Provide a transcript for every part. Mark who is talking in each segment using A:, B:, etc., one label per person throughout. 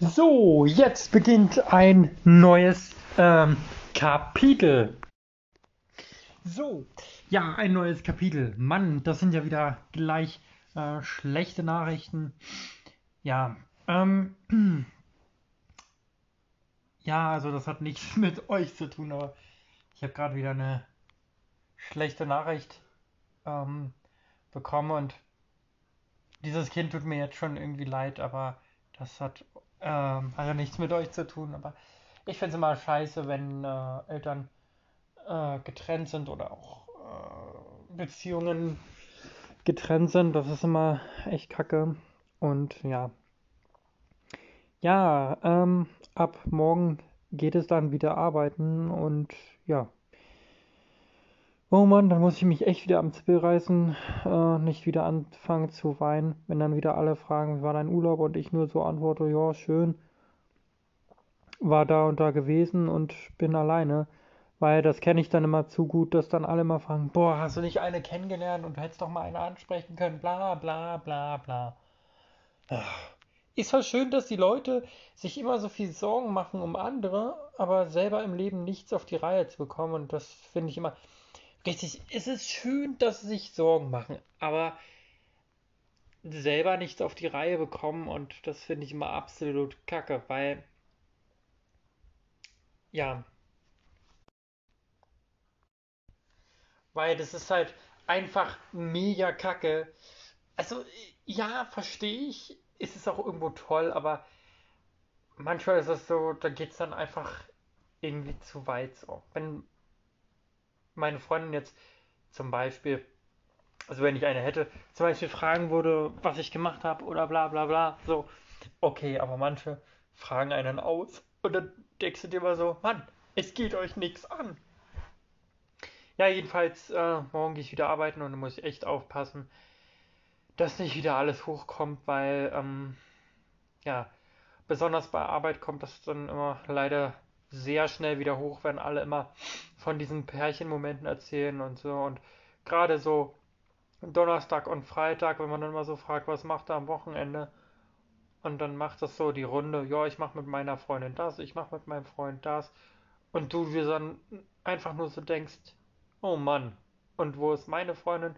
A: So, jetzt beginnt ein neues ähm, Kapitel. So, ja, ein neues Kapitel. Mann, das sind ja wieder gleich äh, schlechte Nachrichten. Ja, ähm, ja, also das hat nichts mit euch zu tun, aber ich habe gerade wieder eine schlechte Nachricht ähm, bekommen und dieses Kind tut mir jetzt schon irgendwie leid, aber das hat ähm, hat ja nichts mit euch zu tun, aber ich finde es immer scheiße, wenn äh, Eltern äh, getrennt sind oder auch äh, Beziehungen getrennt sind. Das ist immer echt kacke. Und ja. Ja, ähm, ab morgen geht es dann wieder arbeiten und ja. Oh Mann, dann muss ich mich echt wieder am Zippel reißen, äh, nicht wieder anfangen zu weinen, wenn dann wieder alle fragen, wie war dein Urlaub? Und ich nur so antworte, ja, schön, war da und da gewesen und bin alleine, weil das kenne ich dann immer zu gut, dass dann alle mal fragen, boah, hast du nicht eine kennengelernt und du hättest doch mal eine ansprechen können, bla bla bla bla. Ist halt schön, dass die Leute sich immer so viel Sorgen machen um andere, aber selber im Leben nichts auf die Reihe zu bekommen. Und das finde ich immer Richtig, es ist schön, dass sie sich Sorgen machen, aber selber nichts auf die Reihe bekommen und das finde ich immer absolut kacke, weil ja, weil das ist halt einfach mega kacke. Also ja, verstehe ich, ist es auch irgendwo toll, aber manchmal ist es so, da geht es dann einfach irgendwie zu weit so. Wenn meine Freundin jetzt zum Beispiel, also wenn ich eine hätte, zum Beispiel fragen würde, was ich gemacht habe oder bla bla bla, so, okay, aber manche fragen einen aus und dann denkst du dir immer so, Mann, es geht euch nichts an. Ja, jedenfalls, äh, morgen gehe ich wieder arbeiten und muss ich echt aufpassen, dass nicht wieder alles hochkommt, weil, ähm, ja, besonders bei Arbeit kommt das dann immer leider sehr schnell wieder hoch, wenn alle immer von diesen Pärchenmomenten erzählen und so. Und gerade so Donnerstag und Freitag, wenn man dann mal so fragt, was macht er am Wochenende? Und dann macht das so die Runde, ja, ich mache mit meiner Freundin das, ich mache mit meinem Freund das. Und du dir dann einfach nur so denkst, oh Mann, und wo ist meine Freundin?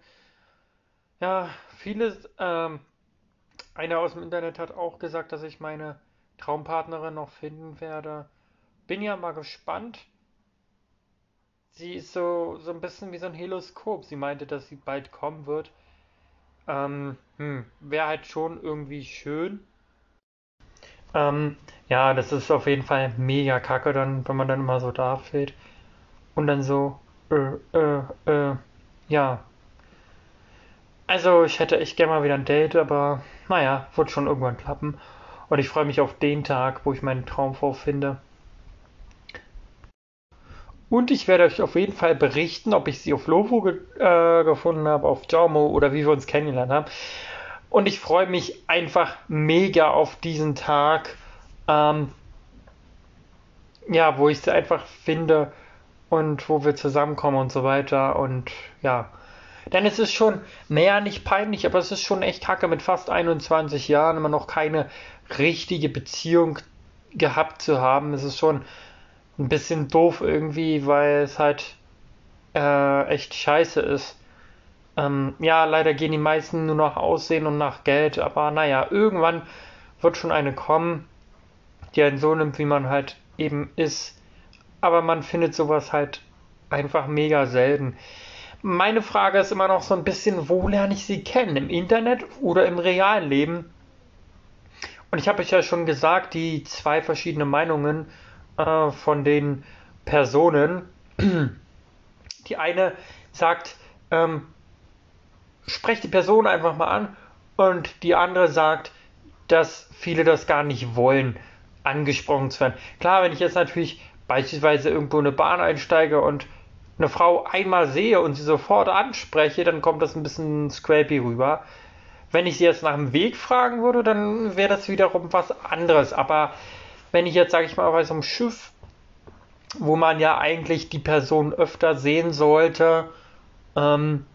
A: Ja, vieles, ähm, einer aus dem Internet hat auch gesagt, dass ich meine Traumpartnerin noch finden werde bin ja mal gespannt. Sie ist so, so ein bisschen wie so ein Heloskop. Sie meinte, dass sie bald kommen wird. Ähm, hm, wäre halt schon irgendwie schön. Ähm, ja, das ist auf jeden Fall mega kacke, dann, wenn man dann immer so da fällt. Und dann so, äh, äh, äh, ja. Also, ich hätte echt gerne mal wieder ein Date, aber naja, wird schon irgendwann klappen. Und ich freue mich auf den Tag, wo ich meinen Traumfrau finde. Und ich werde euch auf jeden Fall berichten, ob ich sie auf Lovo ge äh, gefunden habe, auf Jaumo oder wie wir uns kennengelernt haben. Und ich freue mich einfach mega auf diesen Tag, ähm, ja, wo ich sie einfach finde und wo wir zusammenkommen und so weiter. Und ja, denn es ist schon, naja, nicht peinlich, aber es ist schon echt kacke, mit fast 21 Jahren immer noch keine richtige Beziehung gehabt zu haben. Es ist schon ein bisschen doof irgendwie, weil es halt äh, echt scheiße ist. Ähm, ja, leider gehen die meisten nur nach Aussehen und nach Geld, aber naja, irgendwann wird schon eine kommen, die einen so nimmt, wie man halt eben ist. Aber man findet sowas halt einfach mega selten. Meine Frage ist immer noch so ein bisschen, wo lerne ich sie kennen? Im Internet oder im realen Leben? Und ich habe euch ja schon gesagt, die zwei verschiedene Meinungen äh, von den Personen. Die eine sagt, ähm, sprecht die Person einfach mal an und die andere sagt, dass viele das gar nicht wollen, angesprochen zu werden. Klar, wenn ich jetzt natürlich beispielsweise irgendwo eine Bahn einsteige und eine Frau einmal sehe und sie sofort anspreche, dann kommt das ein bisschen scrapey rüber. Wenn ich sie jetzt nach dem Weg fragen würde, dann wäre das wiederum was anderes. Aber wenn ich jetzt, sage ich mal, bei so einem Schiff, wo man ja eigentlich die Person öfter sehen sollte, ähm,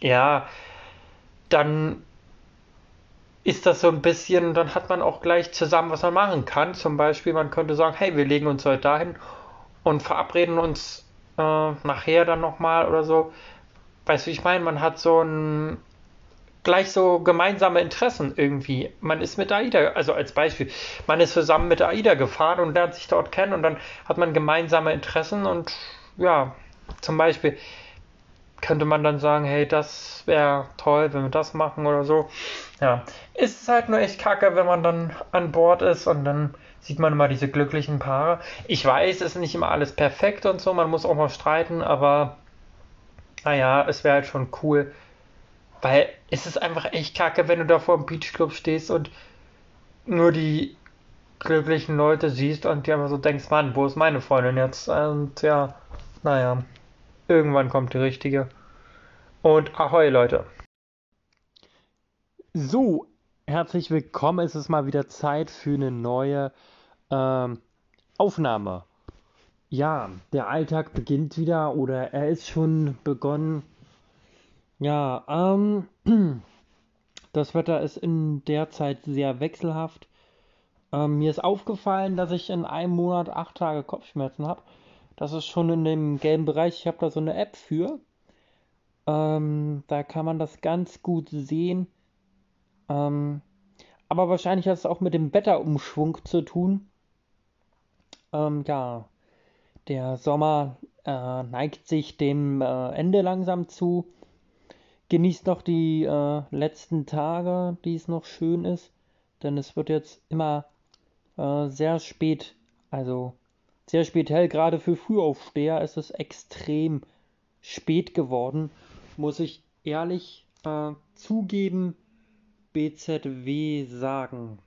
A: ja, dann ist das so ein bisschen, dann hat man auch gleich zusammen, was man machen kann. Zum Beispiel, man könnte sagen, hey, wir legen uns heute dahin und verabreden uns äh, nachher dann nochmal oder so. Weißt du, wie ich meine? Man hat so ein gleich so gemeinsame Interessen irgendwie. Man ist mit AIDA, also als Beispiel, man ist zusammen mit AIDA gefahren und lernt sich dort kennen und dann hat man gemeinsame Interessen und ja, zum Beispiel könnte man dann sagen, hey, das wäre toll, wenn wir das machen oder so. Ja, ist halt nur echt kacke, wenn man dann an Bord ist und dann sieht man immer diese glücklichen Paare. Ich weiß, es ist nicht immer alles perfekt und so, man muss auch mal streiten, aber naja, es wäre halt schon cool, weil es ist einfach echt kacke, wenn du da vor dem Beachclub stehst und nur die glücklichen Leute siehst und dir immer so denkst, Mann, wo ist meine Freundin jetzt? Und ja, naja, irgendwann kommt die richtige. Und ahoi, Leute. So, herzlich willkommen. Es ist mal wieder Zeit für eine neue ähm, Aufnahme. Ja, der Alltag beginnt wieder oder er ist schon begonnen. Ja, ähm, das Wetter ist in der Zeit sehr wechselhaft. Ähm, mir ist aufgefallen, dass ich in einem Monat acht Tage Kopfschmerzen habe. Das ist schon in dem gelben Bereich. Ich habe da so eine App für. Ähm, da kann man das ganz gut sehen. Ähm, aber wahrscheinlich hat es auch mit dem Wetterumschwung zu tun. Ähm, ja, der Sommer äh, neigt sich dem äh, Ende langsam zu. Genießt noch die äh, letzten Tage, die es noch schön ist, denn es wird jetzt immer äh, sehr spät, also sehr spät hell. Gerade für Frühaufsteher ist es extrem spät geworden, muss ich ehrlich äh, zugeben. BZW sagen.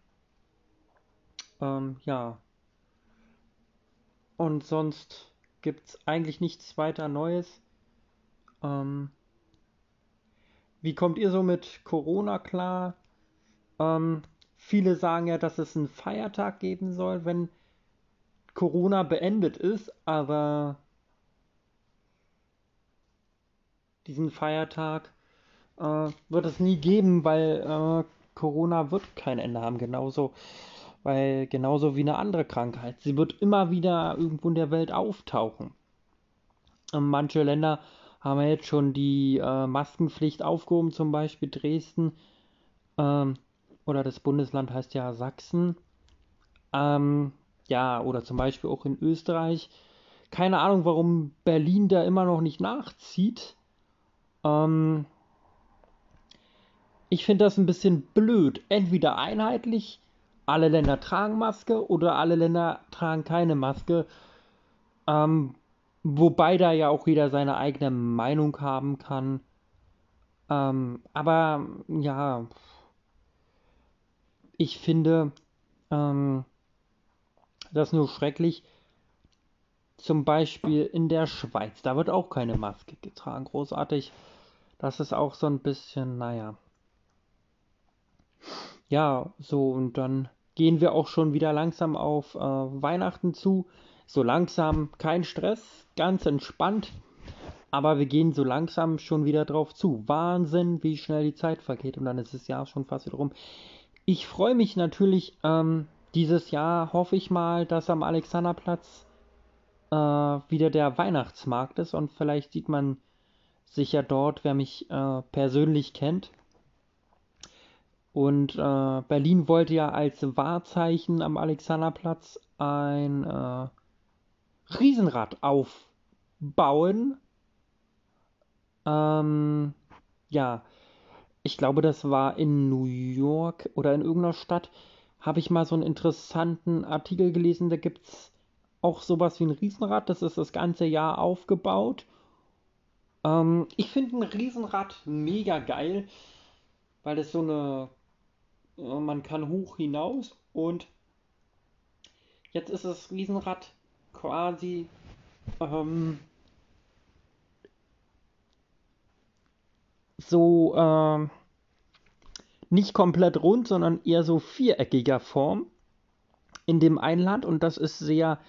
A: Ähm, ja. Und sonst gibt es eigentlich nichts weiter Neues. Ähm, wie kommt ihr so mit Corona klar? Ähm, viele sagen ja, dass es einen Feiertag geben soll, wenn Corona beendet ist, aber diesen Feiertag äh, wird es nie geben, weil äh, Corona wird kein Ende haben, genauso, weil genauso wie eine andere Krankheit. Sie wird immer wieder irgendwo in der Welt auftauchen. Und manche Länder haben ja jetzt schon die äh, Maskenpflicht aufgehoben, zum Beispiel Dresden. Ähm, oder das Bundesland heißt ja Sachsen. Ähm, ja, oder zum Beispiel auch in Österreich. Keine Ahnung, warum Berlin da immer noch nicht nachzieht. Ähm, ich finde das ein bisschen blöd. Entweder einheitlich, alle Länder tragen Maske oder alle Länder tragen keine Maske. Ähm, wobei da ja auch jeder seine eigene Meinung haben kann. Ähm, aber ja, ich finde ähm, das nur schrecklich. Zum Beispiel in der Schweiz, da wird auch keine Maske getragen, großartig. Das ist auch so ein bisschen, naja. Ja, so und dann gehen wir auch schon wieder langsam auf äh, Weihnachten zu. So langsam, kein Stress, ganz entspannt. Aber wir gehen so langsam schon wieder drauf zu. Wahnsinn, wie schnell die Zeit vergeht. Und dann ist das Jahr schon fast wieder rum. Ich freue mich natürlich, ähm, dieses Jahr hoffe ich mal, dass am Alexanderplatz äh, wieder der Weihnachtsmarkt ist. Und vielleicht sieht man sich ja dort, wer mich äh, persönlich kennt. Und äh, Berlin wollte ja als Wahrzeichen am Alexanderplatz ein äh, Riesenrad aufbauen. Ähm, ja, ich glaube, das war in New York oder in irgendeiner Stadt. Habe ich mal so einen interessanten Artikel gelesen. Da gibt es auch sowas wie ein Riesenrad. Das ist das ganze Jahr aufgebaut. Ähm, ich finde ein Riesenrad mega geil, weil es so eine man kann hoch hinaus und jetzt ist das Riesenrad quasi ähm, so ähm, nicht komplett rund, sondern eher so viereckiger Form in dem Einland und das ist sehr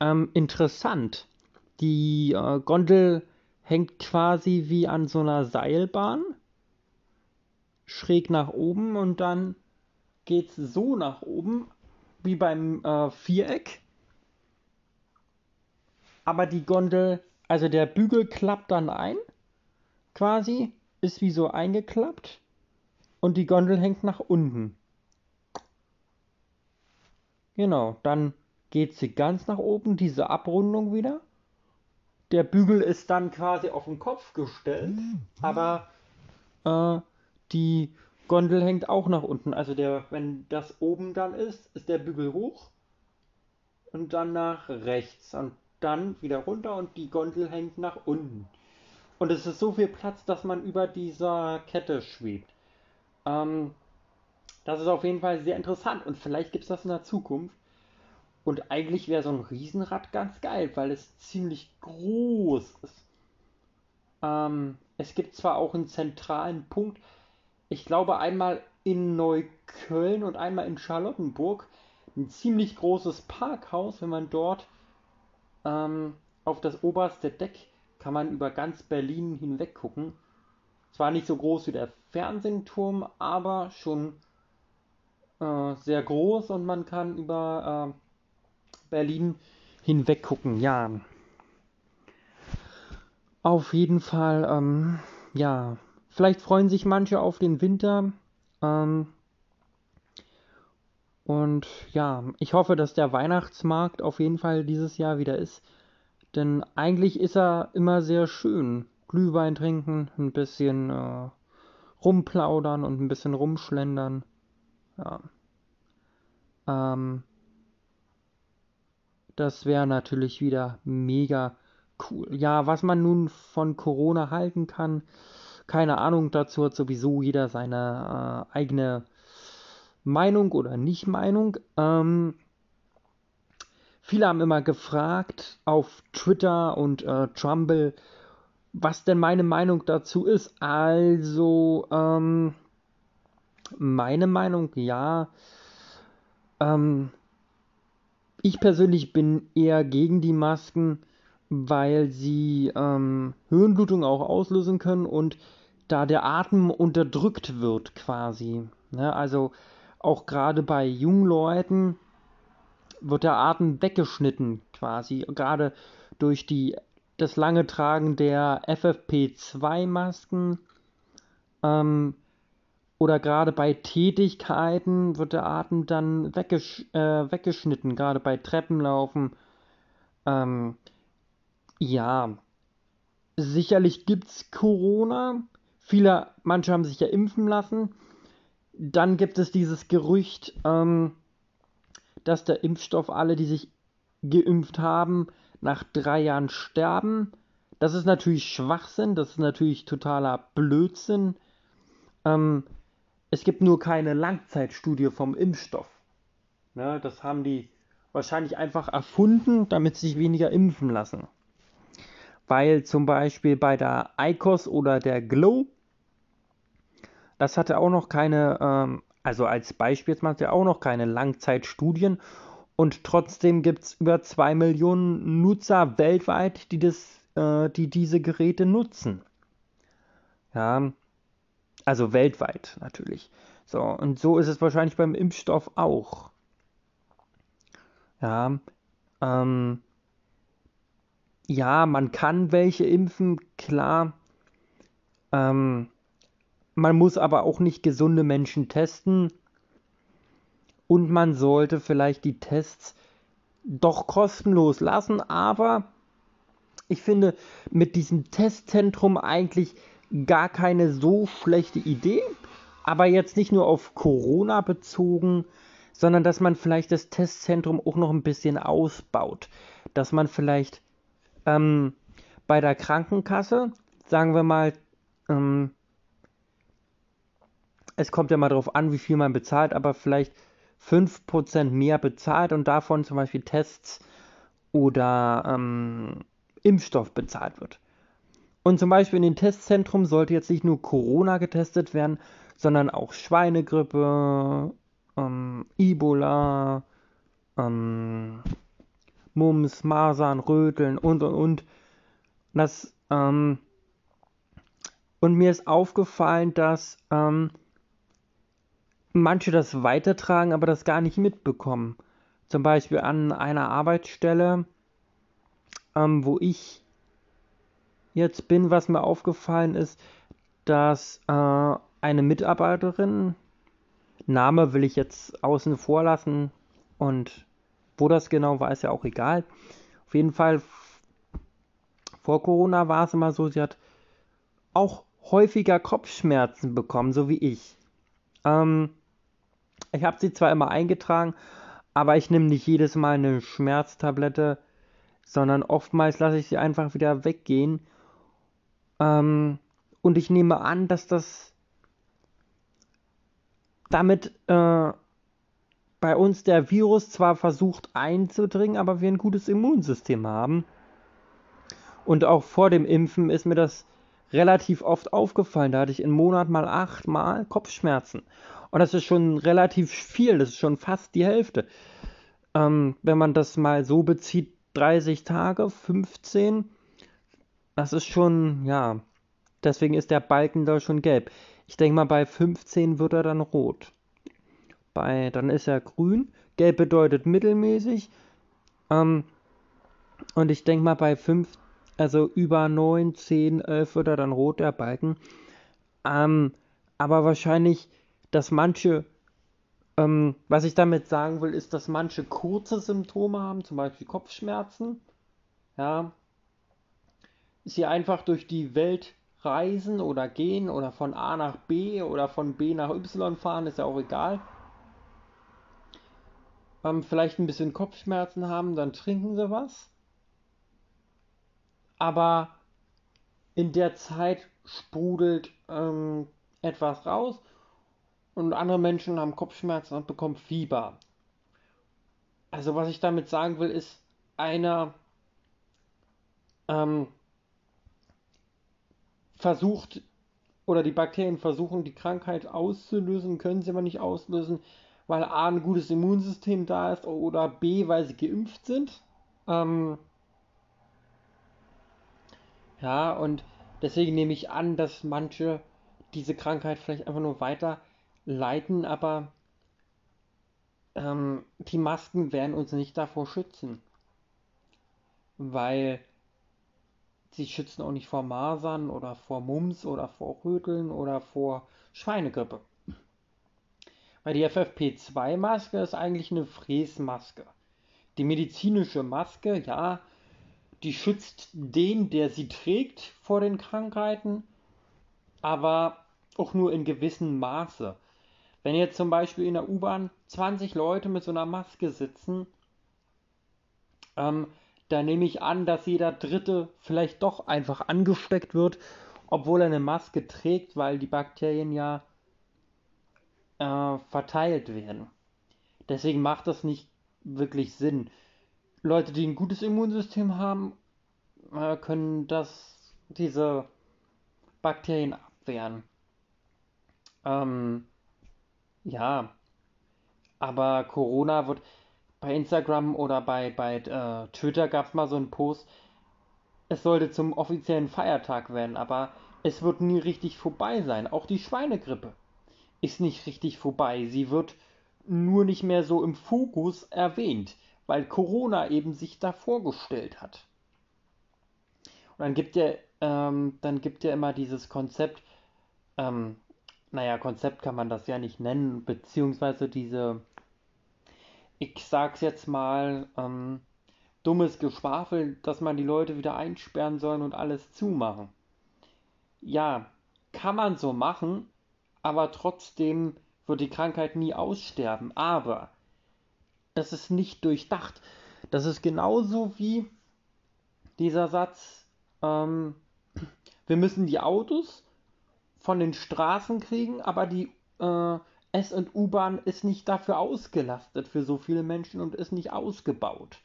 A: ähm, interessant. Die äh, Gondel hängt quasi wie an so einer Seilbahn schräg nach oben und dann geht es so nach oben wie beim äh, Viereck. Aber die Gondel, also der Bügel klappt dann ein, quasi, ist wie so eingeklappt. Und die Gondel hängt nach unten. Genau, dann geht sie ganz nach oben, diese Abrundung wieder. Der Bügel ist dann quasi auf den Kopf gestellt, aber äh, die Gondel hängt auch nach unten. Also der, wenn das oben dann ist, ist der Bügel hoch und dann nach rechts und dann wieder runter und die Gondel hängt nach unten. Und es ist so viel Platz, dass man über dieser Kette schwebt. Ähm, das ist auf jeden Fall sehr interessant und vielleicht gibt es das in der Zukunft. Und eigentlich wäre so ein Riesenrad ganz geil, weil es ziemlich groß ist. Ähm, es gibt zwar auch einen zentralen Punkt, ich glaube einmal in Neukölln und einmal in Charlottenburg, ein ziemlich großes Parkhaus. Wenn man dort ähm, auf das oberste Deck kann man über ganz Berlin hinweg gucken. Zwar nicht so groß wie der Fernsehturm, aber schon äh, sehr groß und man kann über äh, Berlin hinweg gucken. Ja. Auf jeden Fall, ähm, ja. Vielleicht freuen sich manche auf den Winter. Ähm, und ja, ich hoffe, dass der Weihnachtsmarkt auf jeden Fall dieses Jahr wieder ist. Denn eigentlich ist er immer sehr schön. Glühwein trinken, ein bisschen äh, rumplaudern und ein bisschen rumschlendern. Ja. Ähm, das wäre natürlich wieder mega cool. Ja, was man nun von Corona halten kann, keine Ahnung. Dazu hat sowieso jeder seine äh, eigene Meinung oder Nicht-Meinung. Ähm, viele haben immer gefragt auf Twitter und äh, Trumble, was denn meine Meinung dazu ist. Also, ähm, meine Meinung, ja. Ähm, ich persönlich bin eher gegen die Masken, weil sie ähm, Hirnblutung auch auslösen können und da der Atem unterdrückt wird quasi. Ne? Also auch gerade bei jungen Leuten wird der Atem weggeschnitten quasi, gerade durch die, das lange Tragen der FFP2-Masken. Ähm, oder gerade bei Tätigkeiten wird der Atem dann weggesch äh, weggeschnitten, gerade bei Treppenlaufen. Ähm, ja, sicherlich gibt es Corona. Viele, manche haben sich ja impfen lassen. Dann gibt es dieses Gerücht, ähm, dass der Impfstoff alle, die sich geimpft haben, nach drei Jahren sterben. Das ist natürlich Schwachsinn, das ist natürlich totaler Blödsinn. Ähm, es gibt nur keine Langzeitstudie vom Impfstoff. Ja, das haben die wahrscheinlich einfach erfunden, damit sie sich weniger impfen lassen. Weil zum Beispiel bei der ICOS oder der Glow, das hatte auch noch keine, ähm, also als Beispiel jetzt mal, ja auch noch keine Langzeitstudien. Und trotzdem gibt es über 2 Millionen Nutzer weltweit, die, das, äh, die diese Geräte nutzen. Ja, also weltweit natürlich. So, und so ist es wahrscheinlich beim Impfstoff auch. Ja, ähm, ja, man kann welche impfen, klar. Ähm, man muss aber auch nicht gesunde Menschen testen. Und man sollte vielleicht die Tests doch kostenlos lassen. Aber ich finde mit diesem Testzentrum eigentlich gar keine so schlechte Idee, aber jetzt nicht nur auf Corona bezogen, sondern dass man vielleicht das Testzentrum auch noch ein bisschen ausbaut. Dass man vielleicht ähm, bei der Krankenkasse, sagen wir mal, ähm, es kommt ja mal darauf an, wie viel man bezahlt, aber vielleicht 5% mehr bezahlt und davon zum Beispiel Tests oder ähm, Impfstoff bezahlt wird. Und zum Beispiel in den Testzentrum sollte jetzt nicht nur Corona getestet werden, sondern auch Schweinegrippe, ähm, Ebola, ähm, Mumps, Masern, Röteln und und und. Das, ähm, und mir ist aufgefallen, dass ähm, manche das weitertragen, aber das gar nicht mitbekommen. Zum Beispiel an einer Arbeitsstelle, ähm, wo ich jetzt bin, was mir aufgefallen ist, dass äh, eine Mitarbeiterin, Name will ich jetzt außen vor lassen und wo das genau war, ist ja auch egal. Auf jeden Fall, vor Corona war es immer so, sie hat auch häufiger Kopfschmerzen bekommen, so wie ich. Ähm, ich habe sie zwar immer eingetragen, aber ich nehme nicht jedes Mal eine Schmerztablette, sondern oftmals lasse ich sie einfach wieder weggehen. Ähm, und ich nehme an, dass das damit äh, bei uns der Virus zwar versucht einzudringen, aber wir ein gutes Immunsystem haben. Und auch vor dem Impfen ist mir das relativ oft aufgefallen. Da hatte ich im Monat mal achtmal Kopfschmerzen. Und das ist schon relativ viel, das ist schon fast die Hälfte. Ähm, wenn man das mal so bezieht, 30 Tage, 15, das ist schon, ja, deswegen ist der Balken da schon gelb. Ich denke mal, bei 15 wird er dann rot. Bei, dann ist er grün. Gelb bedeutet mittelmäßig. Ähm, und ich denke mal, bei 5, also über 9, 10, 11 wird er dann rot, der Balken. Ähm, aber wahrscheinlich dass manche, ähm, was ich damit sagen will, ist, dass manche kurze Symptome haben, zum Beispiel Kopfschmerzen, ja, sie einfach durch die Welt reisen oder gehen oder von A nach B oder von B nach Y fahren, ist ja auch egal. Ähm, vielleicht ein bisschen Kopfschmerzen haben, dann trinken sie was. Aber in der Zeit sprudelt ähm, etwas raus und andere Menschen haben Kopfschmerzen und bekommen Fieber. Also was ich damit sagen will, ist, einer ähm, versucht oder die Bakterien versuchen, die Krankheit auszulösen, können sie aber nicht auslösen, weil A ein gutes Immunsystem da ist oder B, weil sie geimpft sind. Ähm, ja, und deswegen nehme ich an, dass manche diese Krankheit vielleicht einfach nur weiter leiten, aber ähm, die Masken werden uns nicht davor schützen. Weil sie schützen auch nicht vor Masern oder vor Mumps oder vor Röteln oder vor Schweinegrippe. Weil die FFP2-Maske ist eigentlich eine Fräsmaske. Die medizinische Maske, ja, die schützt den, der sie trägt, vor den Krankheiten, aber auch nur in gewissem Maße. Wenn jetzt zum Beispiel in der U-Bahn 20 Leute mit so einer Maske sitzen, ähm, da nehme ich an, dass jeder Dritte vielleicht doch einfach angesteckt wird, obwohl er eine Maske trägt, weil die Bakterien ja äh, verteilt werden. Deswegen macht das nicht wirklich Sinn. Leute, die ein gutes Immunsystem haben, äh, können das, diese Bakterien abwehren. Ähm, ja, aber Corona wird bei Instagram oder bei, bei äh, Twitter gab es mal so einen Post, es sollte zum offiziellen Feiertag werden, aber es wird nie richtig vorbei sein. Auch die Schweinegrippe ist nicht richtig vorbei. Sie wird nur nicht mehr so im Fokus erwähnt, weil Corona eben sich da vorgestellt hat. Und dann gibt ja, ähm, dann gibt ja immer dieses Konzept, ähm, naja, Konzept kann man das ja nicht nennen, beziehungsweise diese, ich sag's jetzt mal, ähm, dummes Geschwafel, dass man die Leute wieder einsperren soll und alles zumachen. Ja, kann man so machen, aber trotzdem wird die Krankheit nie aussterben. Aber das ist nicht durchdacht. Das ist genauso wie dieser Satz, ähm, wir müssen die Autos von den Straßen kriegen, aber die äh, S- und U-Bahn ist nicht dafür ausgelastet für so viele Menschen und ist nicht ausgebaut.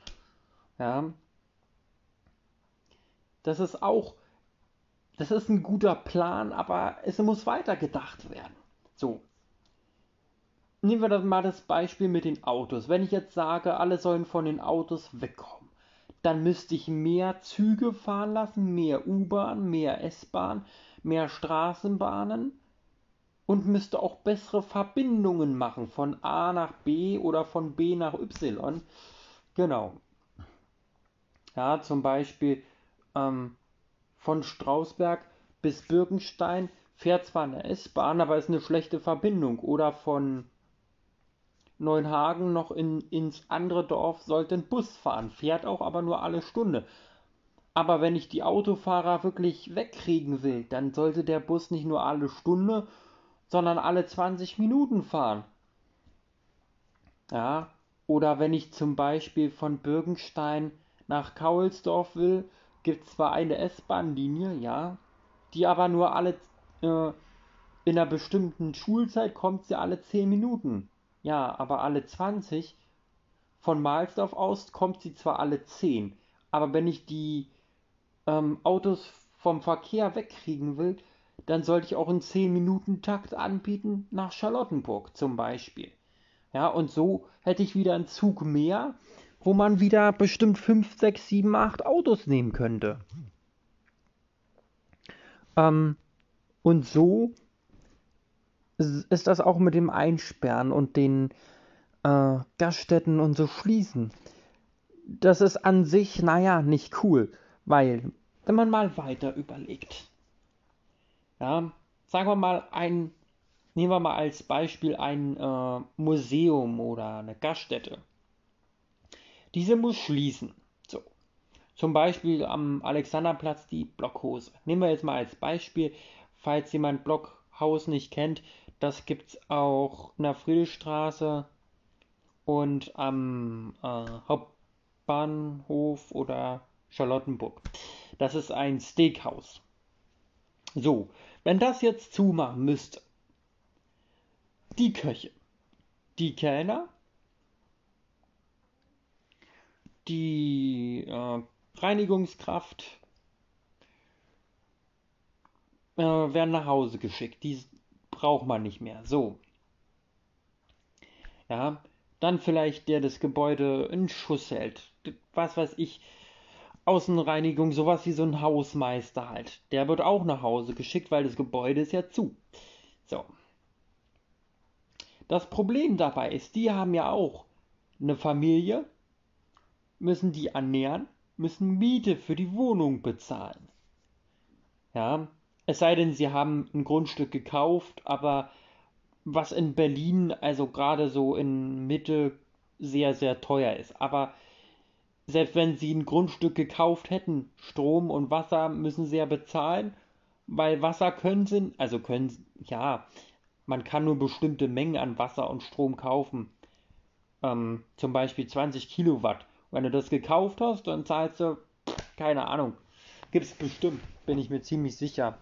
A: Ja. Das ist auch, das ist ein guter Plan, aber es muss weitergedacht werden. So. Nehmen wir mal das Beispiel mit den Autos. Wenn ich jetzt sage, alle sollen von den Autos wegkommen, dann müsste ich mehr Züge fahren lassen, mehr U-Bahn, mehr S-Bahn, mehr Straßenbahnen und müsste auch bessere Verbindungen machen von A nach B oder von B nach Y. Genau. Ja, zum Beispiel ähm, von Strausberg bis Birkenstein fährt zwar eine S-Bahn, aber ist eine schlechte Verbindung. Oder von Neuenhagen noch in, ins andere Dorf sollte ein Bus fahren, fährt auch aber nur alle Stunde. Aber wenn ich die Autofahrer wirklich wegkriegen will, dann sollte der Bus nicht nur alle Stunde, sondern alle 20 Minuten fahren. Ja, oder wenn ich zum Beispiel von Birkenstein nach Kaulsdorf will, gibt es zwar eine S-Bahn-Linie, ja, die aber nur alle äh, in einer bestimmten Schulzeit kommt sie alle 10 Minuten. Ja, aber alle 20. Von Mahlsdorf aus kommt sie zwar alle 10, aber wenn ich die ähm, Autos vom Verkehr wegkriegen will, dann sollte ich auch einen 10-Minuten-Takt anbieten nach Charlottenburg zum Beispiel. Ja, und so hätte ich wieder einen Zug mehr, wo man wieder bestimmt 5, 6, 7, 8 Autos nehmen könnte. Ähm, und so ist das auch mit dem Einsperren und den äh, Gaststätten und so schließen. Das ist an sich, naja, nicht cool, weil, wenn man mal weiter überlegt, ja, sagen wir mal ein, nehmen wir mal als Beispiel ein äh, Museum oder eine Gaststätte. Diese muss schließen. So. Zum Beispiel am Alexanderplatz die Blockhose. Nehmen wir jetzt mal als Beispiel, falls jemand Blockhaus nicht kennt, das gibt es auch in der Friedrichstraße und am äh, Hauptbahnhof oder Charlottenburg. Das ist ein Steakhouse. So, wenn das jetzt zumachen müsste, die Köche, die Kellner, die äh, Reinigungskraft äh, werden nach Hause geschickt. Die braucht man nicht mehr. So. Ja, dann vielleicht der das Gebäude in Schuss hält. Was weiß ich. Außenreinigung, sowas wie so ein Hausmeister halt. Der wird auch nach Hause geschickt, weil das Gebäude ist ja zu. So. Das Problem dabei ist, die haben ja auch eine Familie, müssen die ernähren, müssen Miete für die Wohnung bezahlen. Ja, es sei denn, sie haben ein Grundstück gekauft, aber was in Berlin, also gerade so in Mitte, sehr, sehr teuer ist. Aber selbst wenn sie ein Grundstück gekauft hätten, Strom und Wasser müssen sie ja bezahlen, weil Wasser können sie, also können, ja, man kann nur bestimmte Mengen an Wasser und Strom kaufen. Ähm, zum Beispiel 20 Kilowatt. Wenn du das gekauft hast, dann zahlst du, keine Ahnung, gibt es bestimmt, bin ich mir ziemlich sicher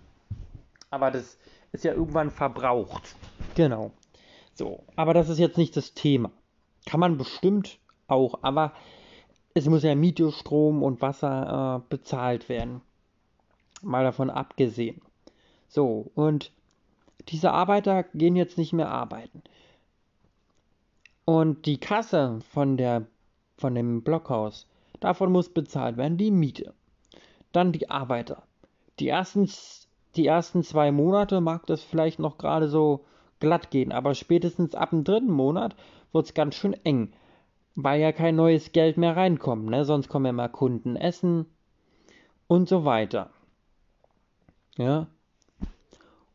A: aber das ist ja irgendwann verbraucht. Genau. So, aber das ist jetzt nicht das Thema. Kann man bestimmt auch, aber es muss ja Miete, Strom und Wasser äh, bezahlt werden. Mal davon abgesehen. So, und diese Arbeiter gehen jetzt nicht mehr arbeiten. Und die Kasse von der von dem Blockhaus, davon muss bezahlt werden die Miete. Dann die Arbeiter. Die ersten die ersten zwei Monate mag das vielleicht noch gerade so glatt gehen, aber spätestens ab dem dritten Monat wird es ganz schön eng, weil ja kein neues Geld mehr reinkommt, ne? Sonst kommen ja mal Kunden essen und so weiter. Ja.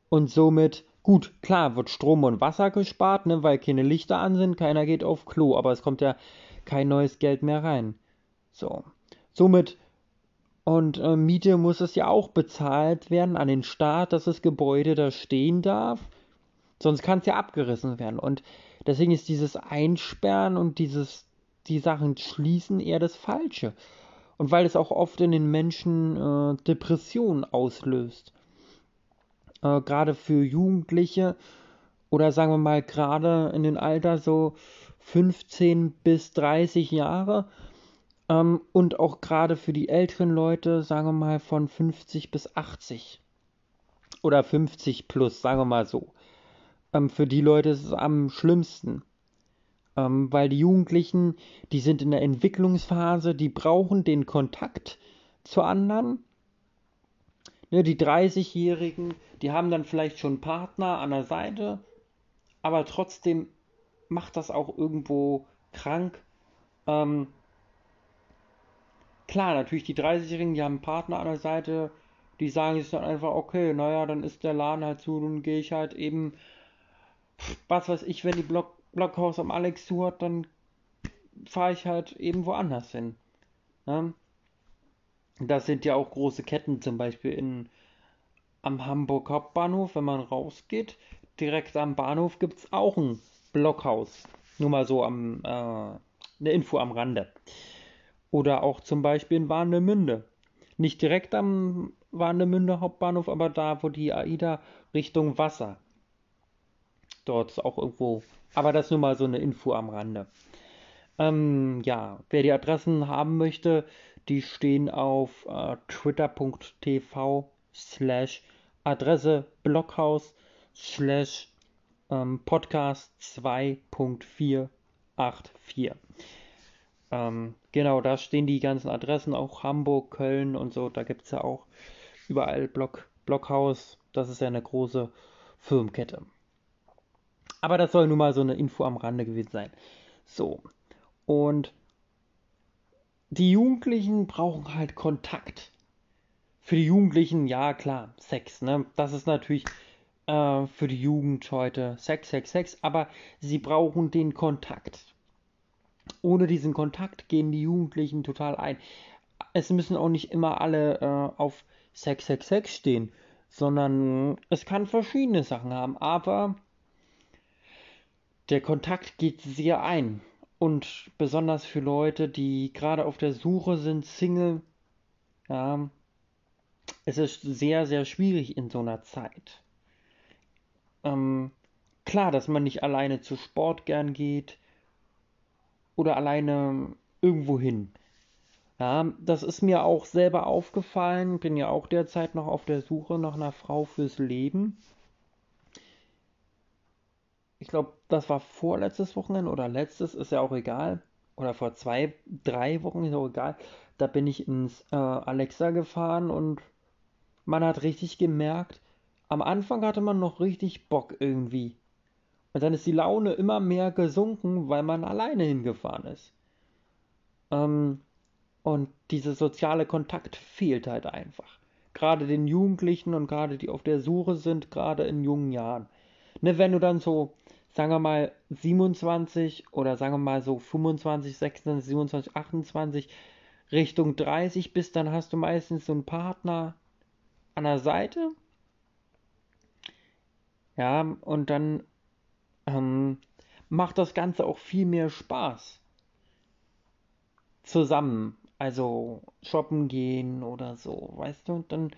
A: Und somit, gut, klar, wird Strom und Wasser gespart, ne, weil keine Lichter an sind, keiner geht auf Klo, aber es kommt ja kein neues Geld mehr rein. So. Somit und äh, Miete muss es ja auch bezahlt werden an den Staat, dass das Gebäude da stehen darf. Sonst kann es ja abgerissen werden. Und deswegen ist dieses Einsperren und dieses die Sachen schließen eher das Falsche. Und weil es auch oft in den Menschen äh, Depressionen auslöst. Äh, gerade für Jugendliche oder sagen wir mal gerade in den Alter so 15 bis 30 Jahre ähm, und auch gerade für die älteren Leute, sagen wir mal von 50 bis 80 oder 50 plus, sagen wir mal so. Ähm, für die Leute ist es am schlimmsten. Ähm, weil die Jugendlichen, die sind in der Entwicklungsphase, die brauchen den Kontakt zu anderen. Ne, die 30-Jährigen, die haben dann vielleicht schon einen Partner an der Seite, aber trotzdem macht das auch irgendwo krank. Ähm, klar, natürlich die 30-Jährigen, die haben einen Partner an der Seite, die sagen sich dann einfach, okay, naja, dann ist der Laden halt zu, dann gehe ich halt eben, was weiß ich, wenn die Block, Blockhaus am Alex hat, dann fahre ich halt eben woanders hin. Ne? Das sind ja auch große Ketten, zum Beispiel in, am Hamburg Hauptbahnhof, wenn man rausgeht. Direkt am Bahnhof gibt es auch ein Blockhaus. Nur mal so am, äh, eine Info am Rande. Oder auch zum Beispiel in Warnemünde. Nicht direkt am Warnemünde Hauptbahnhof, aber da, wo die AIDA Richtung Wasser. Dort auch irgendwo. Aber das nur mal so eine Info am Rande. Ähm, ja, wer die Adressen haben möchte, die stehen auf äh, twitter.tv slash Adresse Blockhaus slash ähm, Podcast 2.484. Ähm, genau, da stehen die ganzen Adressen, auch Hamburg, Köln und so. Da gibt es ja auch überall Block, Blockhaus. Das ist ja eine große Firmenkette. Aber das soll nun mal so eine Info am Rande gewesen sein. So. Und die Jugendlichen brauchen halt Kontakt. Für die Jugendlichen, ja klar, Sex, ne? Das ist natürlich äh, für die Jugend heute Sex, Sex, Sex, aber sie brauchen den Kontakt. Ohne diesen Kontakt gehen die Jugendlichen total ein. Es müssen auch nicht immer alle äh, auf Sex, Sex, Sex stehen, sondern es kann verschiedene Sachen haben, aber der Kontakt geht sehr ein. Und besonders für Leute, die gerade auf der Suche sind, Single, ja, es ist sehr, sehr schwierig in so einer Zeit. Ähm, klar, dass man nicht alleine zu Sport gern geht oder alleine irgendwo hin. Ja, das ist mir auch selber aufgefallen. Bin ja auch derzeit noch auf der Suche nach einer Frau fürs Leben ich glaube, das war vorletztes Wochenende oder letztes, ist ja auch egal. Oder vor zwei, drei Wochen ist auch egal. Da bin ich ins äh, Alexa gefahren und man hat richtig gemerkt, am Anfang hatte man noch richtig Bock irgendwie. Und dann ist die Laune immer mehr gesunken, weil man alleine hingefahren ist. Ähm, und dieser soziale Kontakt fehlt halt einfach. Gerade den Jugendlichen und gerade die auf der Suche sind, gerade in jungen Jahren. Ne, wenn du dann so sagen wir mal 27 oder sagen wir mal so 25, 26, 27, 28 Richtung 30 bist, dann hast du meistens so einen Partner an der Seite. Ja, und dann ähm, macht das Ganze auch viel mehr Spaß. Zusammen. Also shoppen gehen oder so, weißt du? Und dann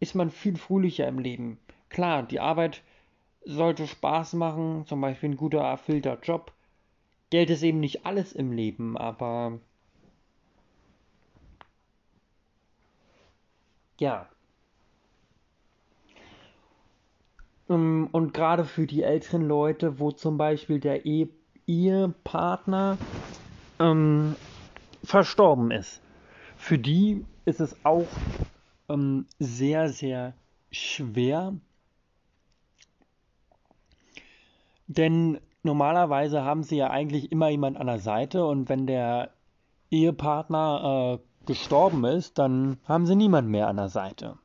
A: ist man viel fröhlicher im Leben. Klar, die Arbeit sollte Spaß machen, zum Beispiel ein guter, erfüllter Job. Geld ist eben nicht alles im Leben, aber ja. Ähm, und gerade für die älteren Leute, wo zum Beispiel der e Ehepartner ähm, verstorben ist, für die ist es auch ähm, sehr, sehr schwer, Denn normalerweise haben sie ja eigentlich immer jemand an der Seite und wenn der Ehepartner äh, gestorben ist, dann haben sie niemand mehr an der Seite.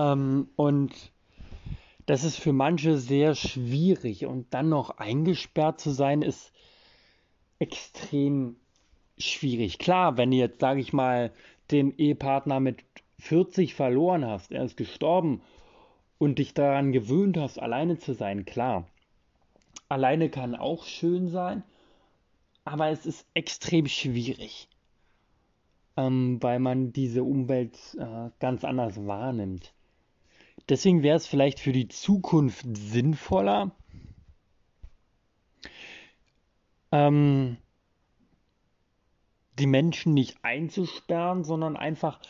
A: Ähm, und das ist für manche sehr schwierig. Und dann noch eingesperrt zu sein, ist extrem schwierig. Klar, wenn du jetzt, sage ich mal, den Ehepartner mit 40 verloren hast, er ist gestorben und dich daran gewöhnt hast, alleine zu sein, klar. Alleine kann auch schön sein, aber es ist extrem schwierig, ähm, weil man diese Umwelt äh, ganz anders wahrnimmt. Deswegen wäre es vielleicht für die Zukunft sinnvoller, ähm, die Menschen nicht einzusperren, sondern einfach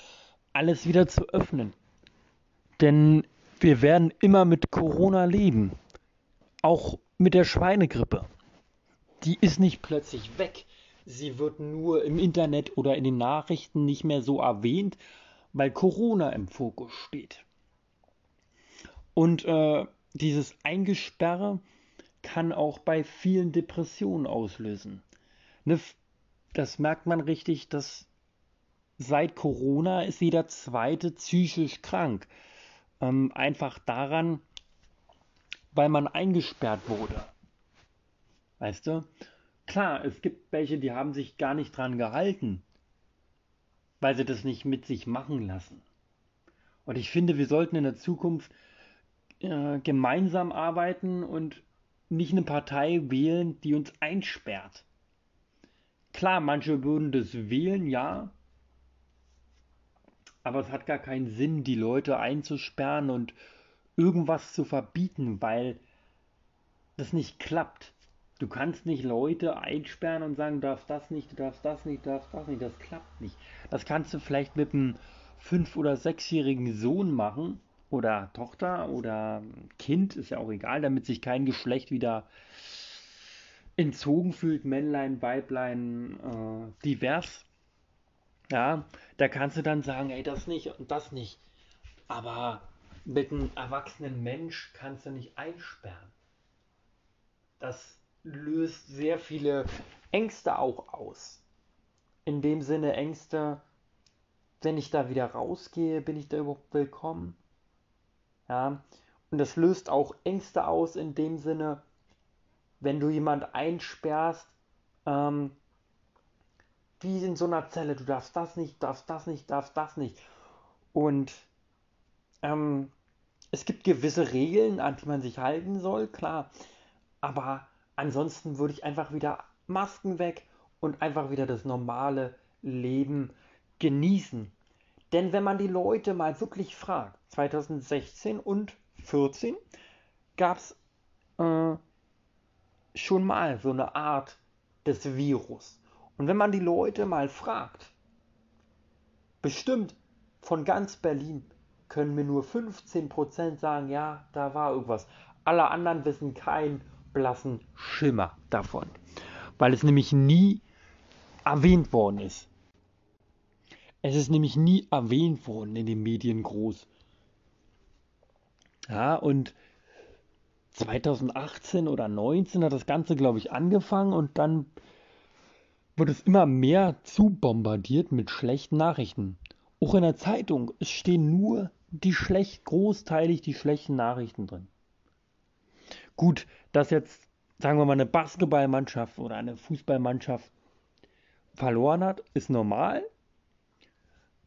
A: alles wieder zu öffnen. Denn wir werden immer mit Corona leben. Auch mit der Schweinegrippe. Die ist nicht plötzlich weg. Sie wird nur im Internet oder in den Nachrichten nicht mehr so erwähnt, weil Corona im Fokus steht. Und äh, dieses Eingesperre kann auch bei vielen Depressionen auslösen. Ne, das merkt man richtig, dass seit Corona ist jeder zweite psychisch krank. Ähm, einfach daran, weil man eingesperrt wurde. Weißt du? Klar, es gibt welche, die haben sich gar nicht dran gehalten, weil sie das nicht mit sich machen lassen. Und ich finde, wir sollten in der Zukunft äh, gemeinsam arbeiten und nicht eine Partei wählen, die uns einsperrt. Klar, manche würden das wählen, ja. Aber es hat gar keinen Sinn, die Leute einzusperren und irgendwas zu verbieten, weil das nicht klappt. Du kannst nicht Leute einsperren und sagen, du darfst das nicht, du darfst das nicht, du darfst das nicht. Das klappt nicht. Das kannst du vielleicht mit einem fünf- oder sechsjährigen Sohn machen oder Tochter oder Kind, ist ja auch egal, damit sich kein Geschlecht wieder entzogen fühlt, Männlein, Weiblein, äh, divers. Ja, da kannst du dann sagen, ey, das nicht und das nicht. Aber mit einem erwachsenen Mensch kannst du nicht einsperren. Das löst sehr viele Ängste auch aus. In dem Sinne Ängste, wenn ich da wieder rausgehe, bin ich da überhaupt willkommen? Ja, und das löst auch Ängste aus in dem Sinne, wenn du jemand einsperrst, ähm, wie in so einer Zelle, du darfst das nicht, darfst das nicht, darfst das nicht. Und ähm, es gibt gewisse Regeln, an die man sich halten soll, klar. Aber ansonsten würde ich einfach wieder Masken weg und einfach wieder das normale Leben genießen. Denn wenn man die Leute mal wirklich fragt, 2016 und 2014 gab es äh, schon mal so eine Art des Virus. Und wenn man die Leute mal fragt, bestimmt von ganz Berlin können mir nur 15% sagen, ja, da war irgendwas. Alle anderen wissen keinen blassen Schimmer davon, weil es nämlich nie erwähnt worden ist. Es ist nämlich nie erwähnt worden in den Medien groß. Ja, und 2018 oder 2019 hat das Ganze, glaube ich, angefangen und dann wird es immer mehr zu bombardiert mit schlechten Nachrichten. Auch in der Zeitung, es stehen nur die schlecht, großteilig die schlechten Nachrichten drin. Gut, dass jetzt, sagen wir mal, eine Basketballmannschaft oder eine Fußballmannschaft verloren hat, ist normal.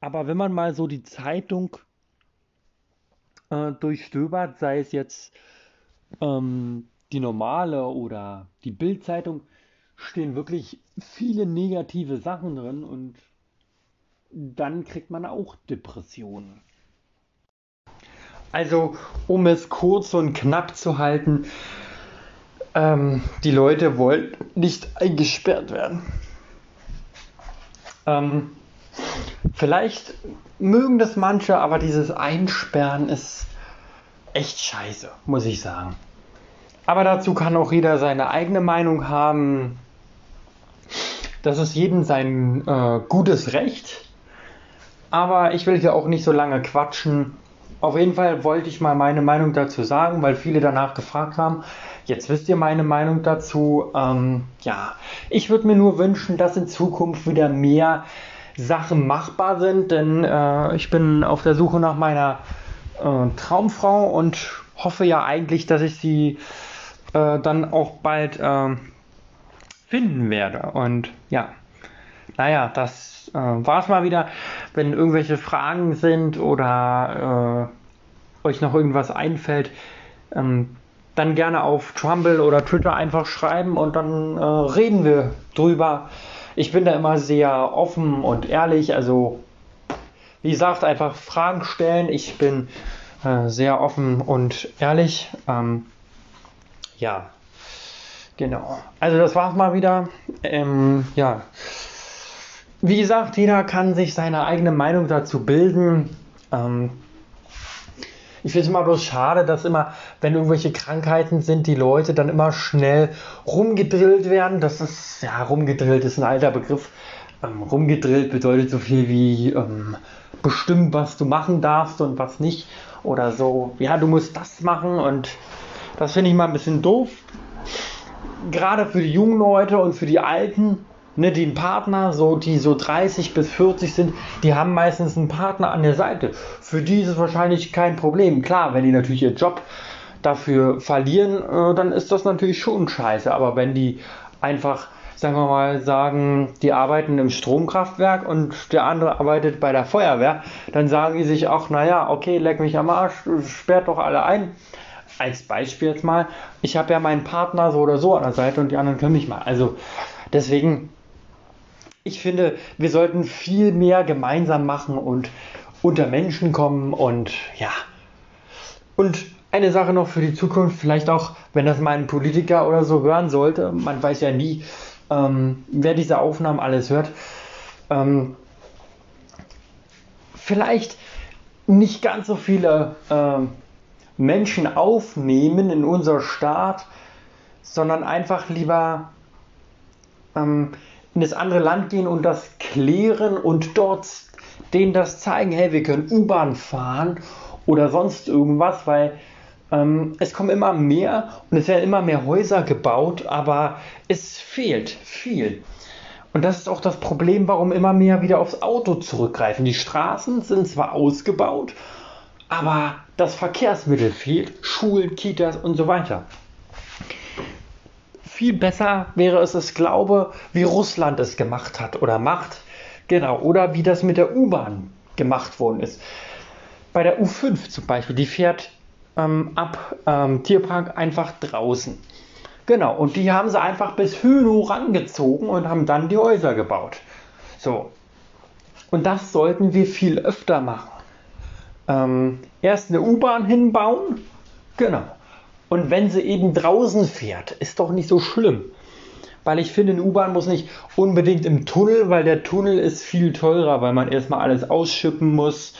A: Aber wenn man mal so die Zeitung äh, durchstöbert, sei es jetzt ähm, die normale oder die Bildzeitung, stehen wirklich viele negative Sachen drin und dann kriegt man auch Depressionen. Also, um es kurz und knapp zu halten, ähm, die Leute wollen nicht eingesperrt werden. Ähm, Vielleicht mögen das manche, aber dieses Einsperren ist echt scheiße, muss ich sagen. Aber dazu kann auch jeder seine eigene Meinung haben. Das ist jedem sein äh, gutes Recht. Aber ich will hier auch nicht so lange quatschen. Auf jeden Fall wollte ich mal meine Meinung dazu sagen, weil viele danach gefragt haben. Jetzt wisst ihr meine Meinung dazu. Ähm, ja, ich würde mir nur wünschen, dass in Zukunft wieder mehr Sachen machbar sind, denn äh, ich bin auf der Suche nach meiner äh, Traumfrau und hoffe ja eigentlich, dass ich sie äh, dann auch bald ähm, finden werde. Und ja, naja, das äh, war es mal wieder. Wenn irgendwelche Fragen sind oder äh, euch noch irgendwas einfällt, ähm, dann gerne auf Trumble oder Twitter einfach schreiben und dann äh, reden wir drüber. Ich bin da immer sehr offen und ehrlich. Also, wie gesagt, einfach Fragen stellen. Ich bin äh, sehr offen und ehrlich. Ähm, ja, Genau. Also das war's mal wieder. Ähm, ja. Wie gesagt, jeder kann sich seine eigene Meinung dazu bilden. Ähm, ich finde es immer bloß schade, dass immer, wenn irgendwelche Krankheiten sind, die Leute dann immer schnell rumgedrillt werden. Das ist, ja, rumgedrillt ist ein alter Begriff. Ähm, rumgedrillt bedeutet so viel wie ähm, bestimmt, was du machen darfst und was nicht. Oder so, ja, du musst das machen und das finde ich mal ein bisschen doof. Gerade für die jungen Leute und für die Alten ne, einen Partner, so, die so 30 bis 40 sind, die haben meistens einen Partner an der Seite. Für die ist es wahrscheinlich kein Problem. Klar, wenn die natürlich ihr Job dafür verlieren, äh, dann ist das natürlich schon scheiße. Aber wenn die einfach, sagen wir mal, sagen, die arbeiten im Stromkraftwerk und der andere arbeitet bei der Feuerwehr, dann sagen die sich auch, naja, okay, leck mich am Arsch, sperrt doch alle ein. Als Beispiel jetzt mal, ich habe ja meinen Partner so oder so an der Seite und die anderen können mich mal. Also deswegen ich finde, wir sollten viel mehr gemeinsam machen und unter Menschen kommen und ja. Und eine Sache noch für die Zukunft, vielleicht auch, wenn das mal ein Politiker oder so hören sollte, man weiß ja nie, ähm, wer diese Aufnahmen alles hört. Ähm, vielleicht nicht ganz so viele äh, Menschen aufnehmen in unser Staat, sondern einfach lieber ähm, in das andere Land gehen und das klären und dort denen das zeigen, hey, wir können U-Bahn fahren oder sonst irgendwas, weil ähm, es kommen immer mehr und es werden immer mehr Häuser gebaut, aber es fehlt viel. Und das ist auch das Problem, warum immer mehr wieder aufs Auto zurückgreifen. Die Straßen sind zwar ausgebaut, aber das Verkehrsmittel fehlt, Schulen, Kitas und so weiter viel besser wäre es, ich glaube, wie Russland es gemacht hat oder macht. Genau, oder wie das mit der U-Bahn gemacht worden ist. Bei der U5 zum Beispiel, die fährt ähm, ab ähm, Tierpark einfach draußen. Genau, und die haben sie einfach bis Hönow rangezogen und haben dann die Häuser gebaut. So. Und das sollten wir viel öfter machen. Ähm, erst eine U-Bahn hinbauen. Genau. Und wenn sie eben draußen fährt, ist doch nicht so schlimm. Weil ich finde, eine U-Bahn muss nicht unbedingt im Tunnel, weil der Tunnel ist viel teurer, weil man erstmal alles ausschippen muss.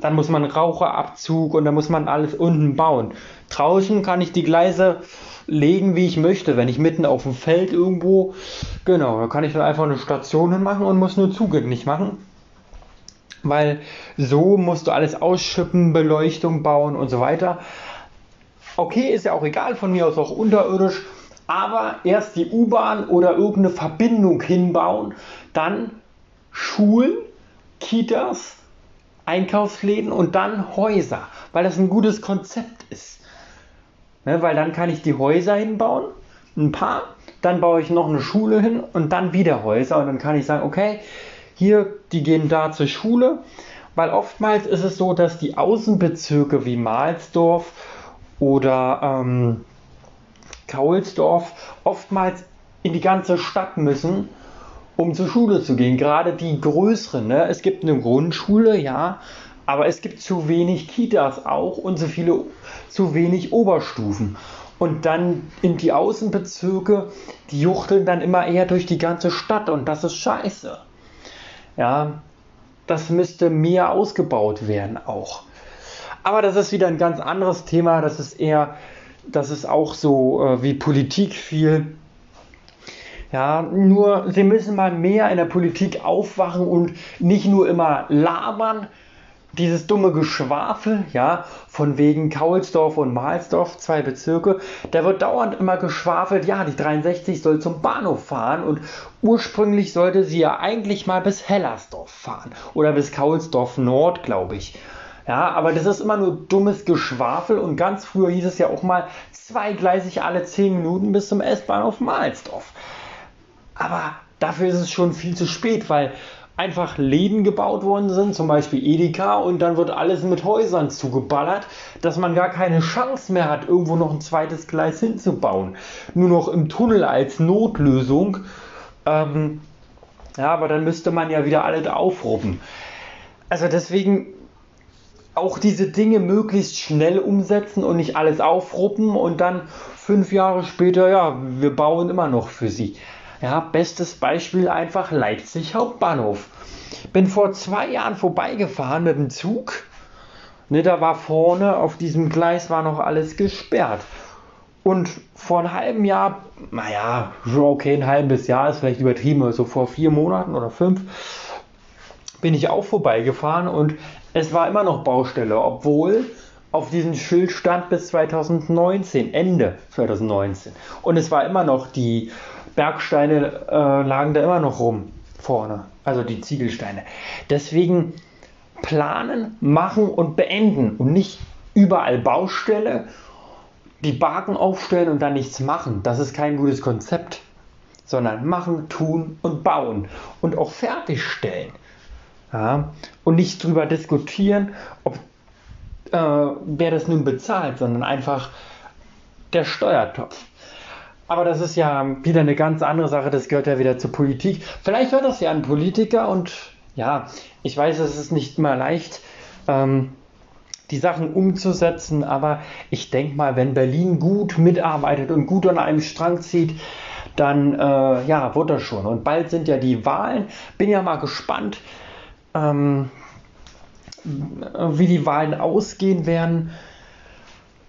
A: Dann muss man Raucherabzug und dann muss man alles unten bauen. Draußen kann ich die Gleise legen, wie ich möchte. Wenn ich mitten auf dem Feld irgendwo, genau, da kann ich dann einfach eine Station hinmachen und muss nur zugänglich machen. Weil so musst du alles ausschippen, Beleuchtung bauen und so weiter. Okay, ist ja auch egal, von mir aus auch unterirdisch, aber erst die U-Bahn oder irgendeine Verbindung hinbauen, dann Schulen, Kitas, Einkaufsläden und dann Häuser, weil das ein gutes Konzept ist. Ne, weil dann kann ich die Häuser hinbauen, ein paar, dann baue ich noch eine Schule hin und dann wieder Häuser. Und dann kann ich sagen, okay, hier, die gehen da zur Schule, weil oftmals ist es so, dass die Außenbezirke wie Mahlsdorf oder ähm, Kaulsdorf oftmals in die ganze Stadt müssen, um zur Schule zu gehen. Gerade die größeren. Ne? Es gibt eine Grundschule, ja, aber es gibt zu wenig Kitas auch und so viele, zu wenig Oberstufen. Und dann in die Außenbezirke, die juchteln dann immer eher durch die ganze Stadt und das ist scheiße. Ja, das müsste mehr ausgebaut werden auch. Aber das ist wieder ein ganz anderes Thema. Das ist eher, das ist auch so äh, wie Politik viel. Ja, nur sie müssen mal mehr in der Politik aufwachen und nicht nur immer labern. Dieses dumme Geschwafel, ja, von wegen Kaulsdorf und Mahlsdorf, zwei Bezirke, da wird dauernd immer geschwafelt, ja, die 63 soll zum Bahnhof fahren und ursprünglich sollte sie ja eigentlich mal bis Hellersdorf fahren oder bis Kaulsdorf Nord, glaube ich. Ja, aber das ist immer nur dummes Geschwafel und ganz früher hieß es ja auch mal zweigleisig alle 10 Minuten bis zum S-Bahnhof Mahlsdorf. Aber dafür ist es schon viel zu spät, weil einfach Läden gebaut worden sind, zum Beispiel Edeka, und dann wird alles mit Häusern zugeballert, dass man gar keine Chance mehr hat, irgendwo noch ein zweites Gleis hinzubauen. Nur noch im Tunnel als Notlösung. Ähm, ja, aber dann müsste man ja wieder alles aufruppen. Also deswegen auch diese Dinge möglichst schnell umsetzen und nicht alles aufruppen und dann fünf Jahre später, ja, wir bauen immer noch für sie. Ja, bestes Beispiel einfach Leipzig Hauptbahnhof. Bin vor zwei Jahren vorbeigefahren mit dem Zug. Ne, da war vorne auf diesem Gleis war noch alles gesperrt. Und vor einem halben Jahr, naja, okay, ein halbes Jahr ist vielleicht übertrieben, also vor vier Monaten oder fünf, bin ich auch vorbeigefahren und es war immer noch Baustelle, obwohl auf diesem Schild stand bis 2019, Ende 2019. Und es war immer noch, die Bergsteine äh, lagen da immer noch rum vorne, also die Ziegelsteine. Deswegen planen, machen und beenden und nicht überall Baustelle die Baken aufstellen und dann nichts machen, das ist kein gutes Konzept. Sondern machen, tun und bauen und auch fertigstellen. Ja? Und nicht drüber diskutieren, ob äh, wer das nun bezahlt, sondern einfach der Steuertopf. Aber das ist ja wieder eine ganz andere Sache, das gehört ja wieder zur Politik. Vielleicht hört das ja ein Politiker und ja, ich weiß, es ist nicht immer leicht. Ähm, die Sachen umzusetzen. Aber ich denke mal, wenn Berlin gut mitarbeitet und gut an einem Strang zieht, dann äh, ja, wird das schon. Und bald sind ja die Wahlen. Bin ja mal gespannt, ähm, wie die Wahlen ausgehen werden.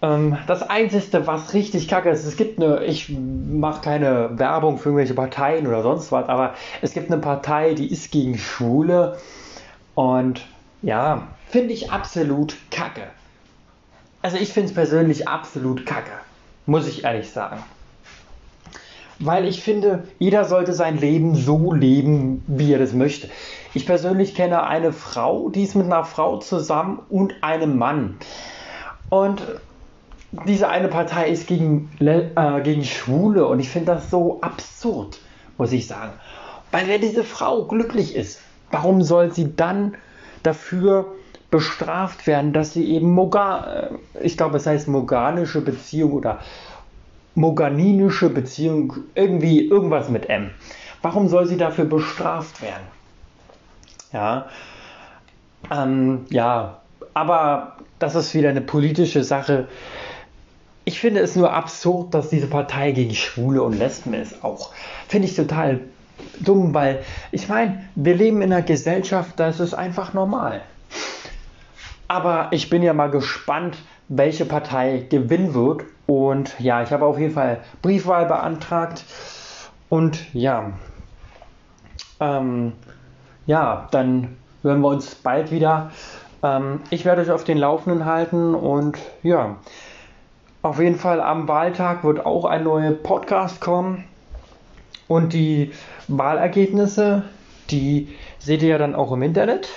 A: Ähm, das Einzige, was richtig kacke ist, es gibt eine, ich mache keine Werbung für irgendwelche Parteien oder sonst was, aber es gibt eine Partei, die ist gegen Schwule. Und ja, finde ich absolut kacke. Also ich finde es persönlich absolut kacke, muss ich ehrlich sagen. Weil ich finde, jeder sollte sein Leben so leben, wie er das möchte. Ich persönlich kenne eine Frau, die ist mit einer Frau zusammen und einem Mann. Und diese eine Partei ist gegen, äh, gegen Schwule und ich finde das so absurd, muss ich sagen. Weil wenn diese Frau glücklich ist, warum soll sie dann dafür bestraft werden, dass sie eben Moga, äh, ich glaube, es heißt moganische Beziehung oder moganinische Beziehung, irgendwie irgendwas mit M. Warum soll sie dafür bestraft werden? Ja, ähm, ja, aber das ist wieder eine politische Sache. Ich finde es nur absurd, dass diese Partei gegen Schwule und Lesben ist. Auch finde ich total dumm, weil ich meine, wir leben in einer Gesellschaft, da ist es einfach normal. Aber ich bin ja mal gespannt, welche Partei gewinnen wird. Und ja, ich habe auf jeden Fall Briefwahl beantragt. Und ja, ähm, ja, dann hören wir uns bald wieder. Ähm, ich werde euch auf den Laufenden halten und ja, auf jeden Fall am Wahltag wird auch ein neuer Podcast kommen. Und die Wahlergebnisse, die seht ihr ja dann auch im Internet.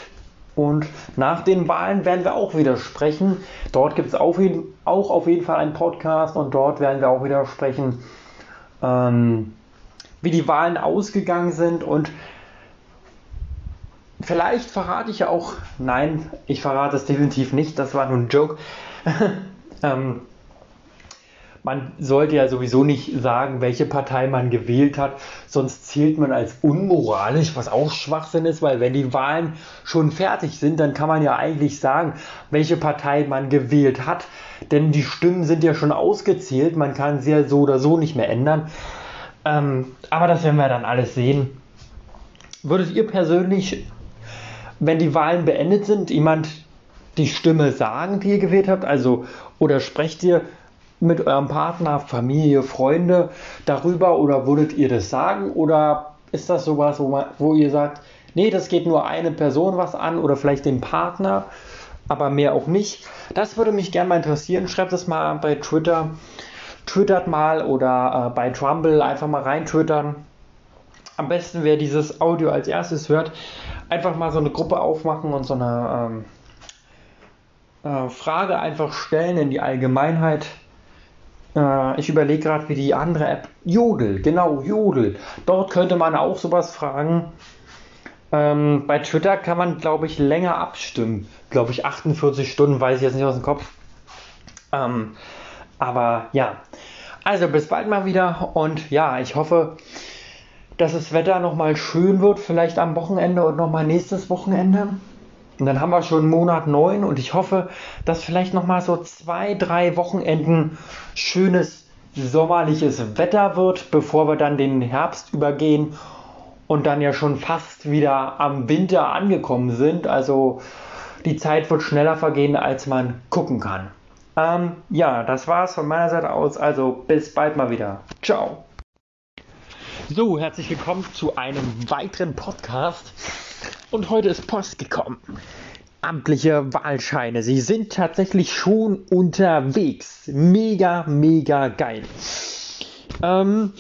A: Und nach den Wahlen werden wir auch wieder sprechen. Dort gibt es auch, auch, auf jeden Fall einen Podcast und dort werden wir auch wieder sprechen, ähm, wie die Wahlen ausgegangen sind. Und vielleicht verrate ich ja auch, nein, ich verrate es definitiv nicht, das war nur ein Joke. ähm, man sollte ja sowieso nicht sagen, welche Partei man gewählt hat, sonst zählt man als unmoralisch, was auch Schwachsinn ist, weil wenn die Wahlen schon fertig sind, dann kann man ja eigentlich sagen, welche Partei man gewählt hat, denn die Stimmen sind ja schon ausgezählt, man kann sie ja so oder so nicht mehr ändern. Ähm, aber das werden wir dann alles sehen. Würdet ihr persönlich, wenn die Wahlen beendet sind, jemand die Stimme sagen, die ihr gewählt habt? Also, oder sprecht ihr mit eurem Partner, Familie, Freunde darüber oder würdet ihr das sagen? Oder ist das sowas, wo, man, wo ihr sagt, nee, das geht nur eine Person was an oder vielleicht den Partner, aber mehr auch nicht? Das würde mich gerne mal interessieren. Schreibt es mal bei Twitter. Twittert mal oder äh, bei Trumble einfach mal rein twittern. Am besten, wer dieses Audio als erstes hört, einfach mal so eine Gruppe aufmachen und so eine ähm, äh, Frage einfach stellen in die Allgemeinheit äh, ich überlege gerade, wie die andere App. Jodel, genau, Jodel. Dort könnte man auch sowas fragen. Ähm, bei Twitter kann man, glaube ich, länger abstimmen. Glaube ich, 48 Stunden, weiß ich jetzt nicht aus dem Kopf. Ähm, aber ja. Also bis bald mal wieder und ja, ich hoffe, dass das Wetter nochmal schön wird, vielleicht am Wochenende und nochmal nächstes Wochenende. Und dann haben wir schon Monat 9 und ich hoffe, dass vielleicht nochmal so zwei, drei Wochenenden schönes sommerliches Wetter wird, bevor wir dann den Herbst übergehen und dann ja schon fast wieder am Winter angekommen sind. Also die Zeit wird schneller vergehen, als man gucken kann. Ähm, ja, das war's von meiner Seite aus. Also bis bald mal wieder. Ciao. So, herzlich willkommen zu einem weiteren Podcast. Und heute ist Post gekommen. Amtliche Wahlscheine. Sie sind tatsächlich schon unterwegs. Mega, mega geil. Ähm,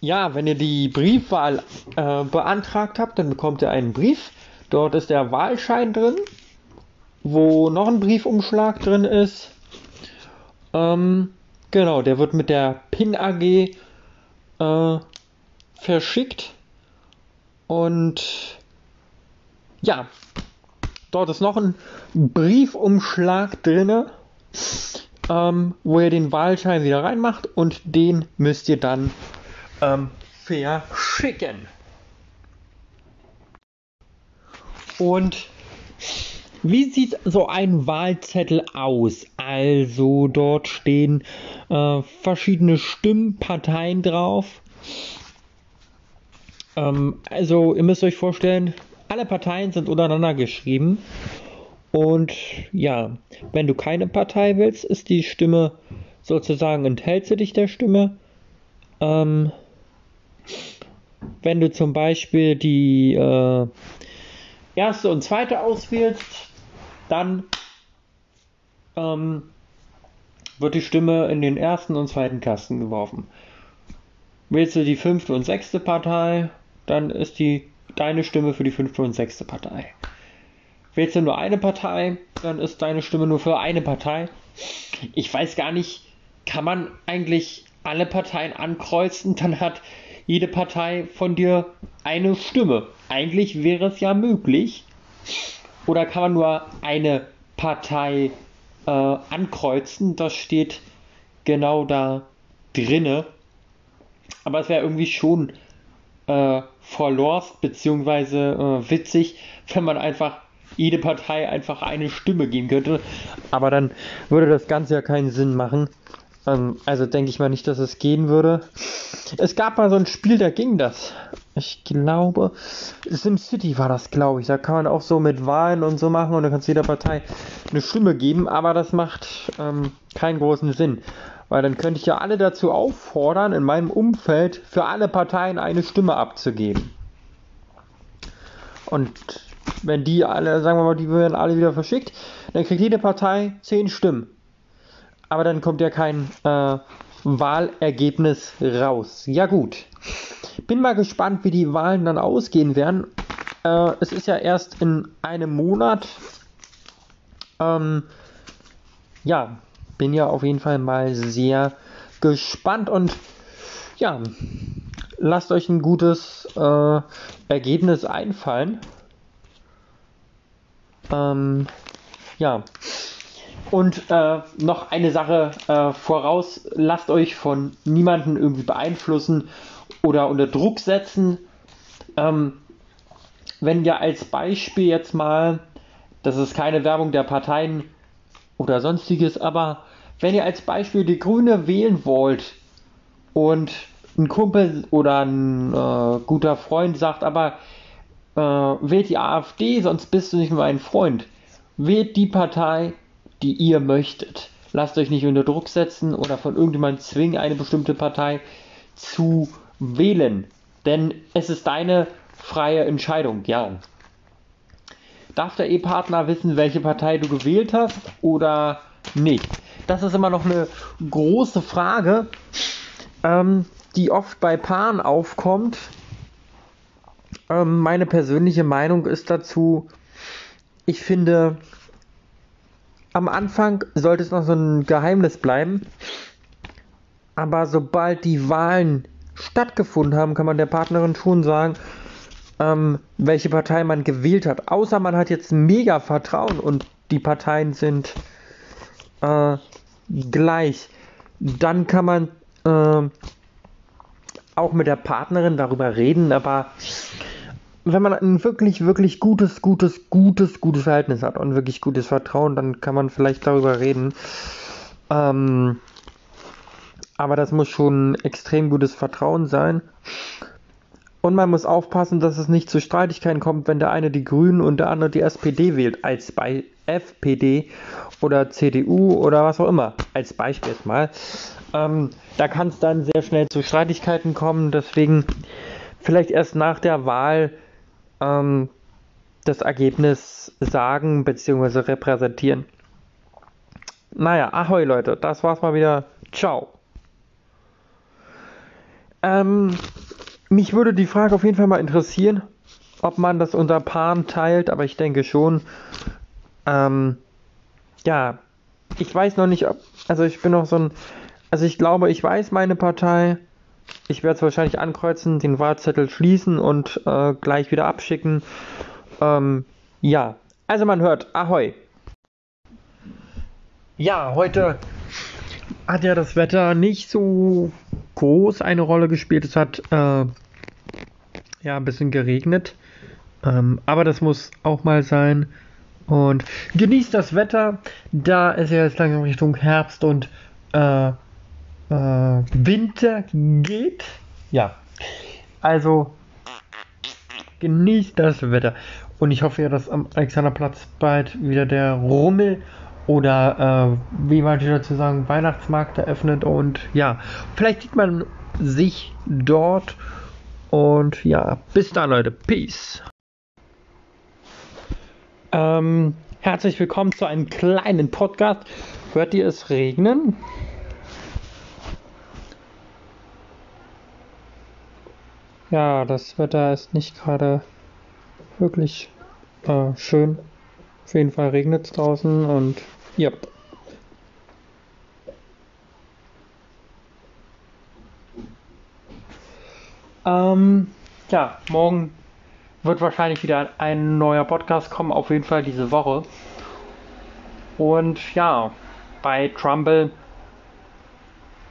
A: ja, wenn ihr die Briefwahl äh, beantragt habt, dann bekommt ihr einen Brief. Dort ist der Wahlschein drin, wo noch ein Briefumschlag drin ist. Ähm, genau, der wird mit der PIN AG äh, verschickt. Und ja, dort ist noch ein Briefumschlag drin, ähm, wo ihr den Wahlschein wieder reinmacht und den müsst ihr dann ähm, verschicken. Und wie sieht so ein Wahlzettel aus? Also dort stehen äh, verschiedene Stimmparteien drauf. Ähm, also ihr müsst euch vorstellen, alle Parteien sind untereinander geschrieben. Und ja, wenn du keine Partei willst, ist die Stimme sozusagen, enthältst du dich der Stimme. Ähm, wenn du zum Beispiel die äh, erste und zweite auswählst, dann ähm, wird die Stimme in den ersten und zweiten Kasten geworfen. Wählst du die fünfte und sechste Partei, dann ist die deine Stimme für die fünfte und sechste Partei. Wählst du nur eine Partei, dann ist deine Stimme nur für eine Partei. Ich weiß gar nicht, kann man eigentlich alle Parteien ankreuzen, dann hat jede Partei von dir eine Stimme. Eigentlich wäre es ja möglich. Oder kann man nur eine Partei äh, ankreuzen? Das steht genau da drinne. Aber es wäre irgendwie schon äh, verlost beziehungsweise äh, witzig, wenn man einfach jede Partei einfach eine Stimme geben könnte. Aber dann würde das Ganze ja keinen Sinn machen. Ähm, also denke ich mal nicht, dass es gehen würde. Es gab mal so ein Spiel, da ging das. Ich glaube, SimCity war das, glaube ich. Da kann man auch so mit Wahlen und so machen und da kannst jeder Partei eine Stimme geben, aber das macht ähm, keinen großen Sinn. Weil dann könnte ich ja alle dazu auffordern, in meinem Umfeld für alle Parteien eine Stimme abzugeben. Und wenn die alle, sagen wir mal, die werden alle wieder verschickt, dann kriegt jede Partei 10 Stimmen aber dann kommt ja kein äh, Wahlergebnis raus. Ja gut. Bin mal gespannt, wie die Wahlen dann ausgehen werden. Äh, es ist ja erst in einem Monat. Ähm, ja, bin ja auf jeden Fall mal sehr gespannt und ja, lasst euch ein gutes äh, Ergebnis einfallen. Ähm, ja. Und äh, noch eine Sache äh, voraus, lasst euch von niemandem irgendwie beeinflussen oder unter Druck setzen. Ähm, wenn ihr als Beispiel jetzt mal, das ist keine Werbung der Parteien oder sonstiges, aber wenn ihr als Beispiel die Grüne wählen wollt und ein Kumpel oder ein äh, guter Freund sagt, aber äh, wählt die AfD, sonst bist du nicht mehr ein Freund. Wählt die Partei, die ihr möchtet. Lasst euch nicht unter Druck setzen oder von irgendjemandem zwingen, eine bestimmte Partei zu wählen. Denn es ist deine freie Entscheidung, ja. Darf der Ehepartner wissen, welche Partei du gewählt hast oder nicht? Das ist immer noch eine große Frage, ähm, die oft bei Paaren aufkommt. Ähm, meine persönliche Meinung ist dazu, ich finde, am Anfang sollte es noch so ein Geheimnis bleiben. Aber sobald die Wahlen stattgefunden haben, kann man der Partnerin schon sagen, ähm, welche Partei man gewählt hat. Außer man hat jetzt mega Vertrauen und die Parteien sind äh, gleich. Dann kann man äh, auch mit der Partnerin darüber reden, aber wenn man ein wirklich, wirklich gutes, gutes, gutes, gutes Verhältnis hat und wirklich gutes Vertrauen, dann kann man vielleicht darüber reden. Ähm, aber das muss schon extrem gutes Vertrauen sein. Und man muss aufpassen, dass es nicht zu Streitigkeiten kommt, wenn der eine die Grünen und der andere die SPD wählt, als bei FPD oder CDU oder was auch immer, als Beispiel mal. Ähm, da kann es dann sehr schnell zu Streitigkeiten kommen, deswegen vielleicht erst nach der Wahl ähm, das Ergebnis sagen bzw. repräsentieren. Naja, ahoi Leute, das war's mal wieder. Ciao. Ähm, mich würde die Frage auf jeden Fall mal interessieren, ob man das unter Paaren teilt, aber ich denke schon. Ähm, ja, ich weiß noch nicht, ob. Also ich bin noch so ein. Also ich glaube, ich weiß meine Partei. Ich werde es wahrscheinlich ankreuzen, den Wahlzettel schließen und äh, gleich wieder abschicken. Ähm, ja, also man hört, ahoi. Ja, heute hat ja das Wetter nicht so groß eine Rolle gespielt. Es hat äh, ja ein bisschen geregnet. Ähm, aber das muss auch mal sein. Und genießt das Wetter, da es ja jetzt langsam Richtung Herbst und äh, äh, Winter geht. Ja, also genießt das Wetter. Und ich hoffe ja, dass am Alexanderplatz bald wieder der Rummel oder äh, wie manche dazu sagen, Weihnachtsmarkt eröffnet und ja, vielleicht sieht man sich dort und ja, bis dann Leute, Peace. Ähm, herzlich willkommen zu einem kleinen Podcast. Hört ihr es regnen? Ja, das Wetter ist nicht gerade wirklich äh, schön. Auf jeden Fall regnet es draußen und ja. Ähm, ja, morgen wird wahrscheinlich wieder ein neuer Podcast kommen, auf jeden Fall diese Woche. Und ja, bei Trumble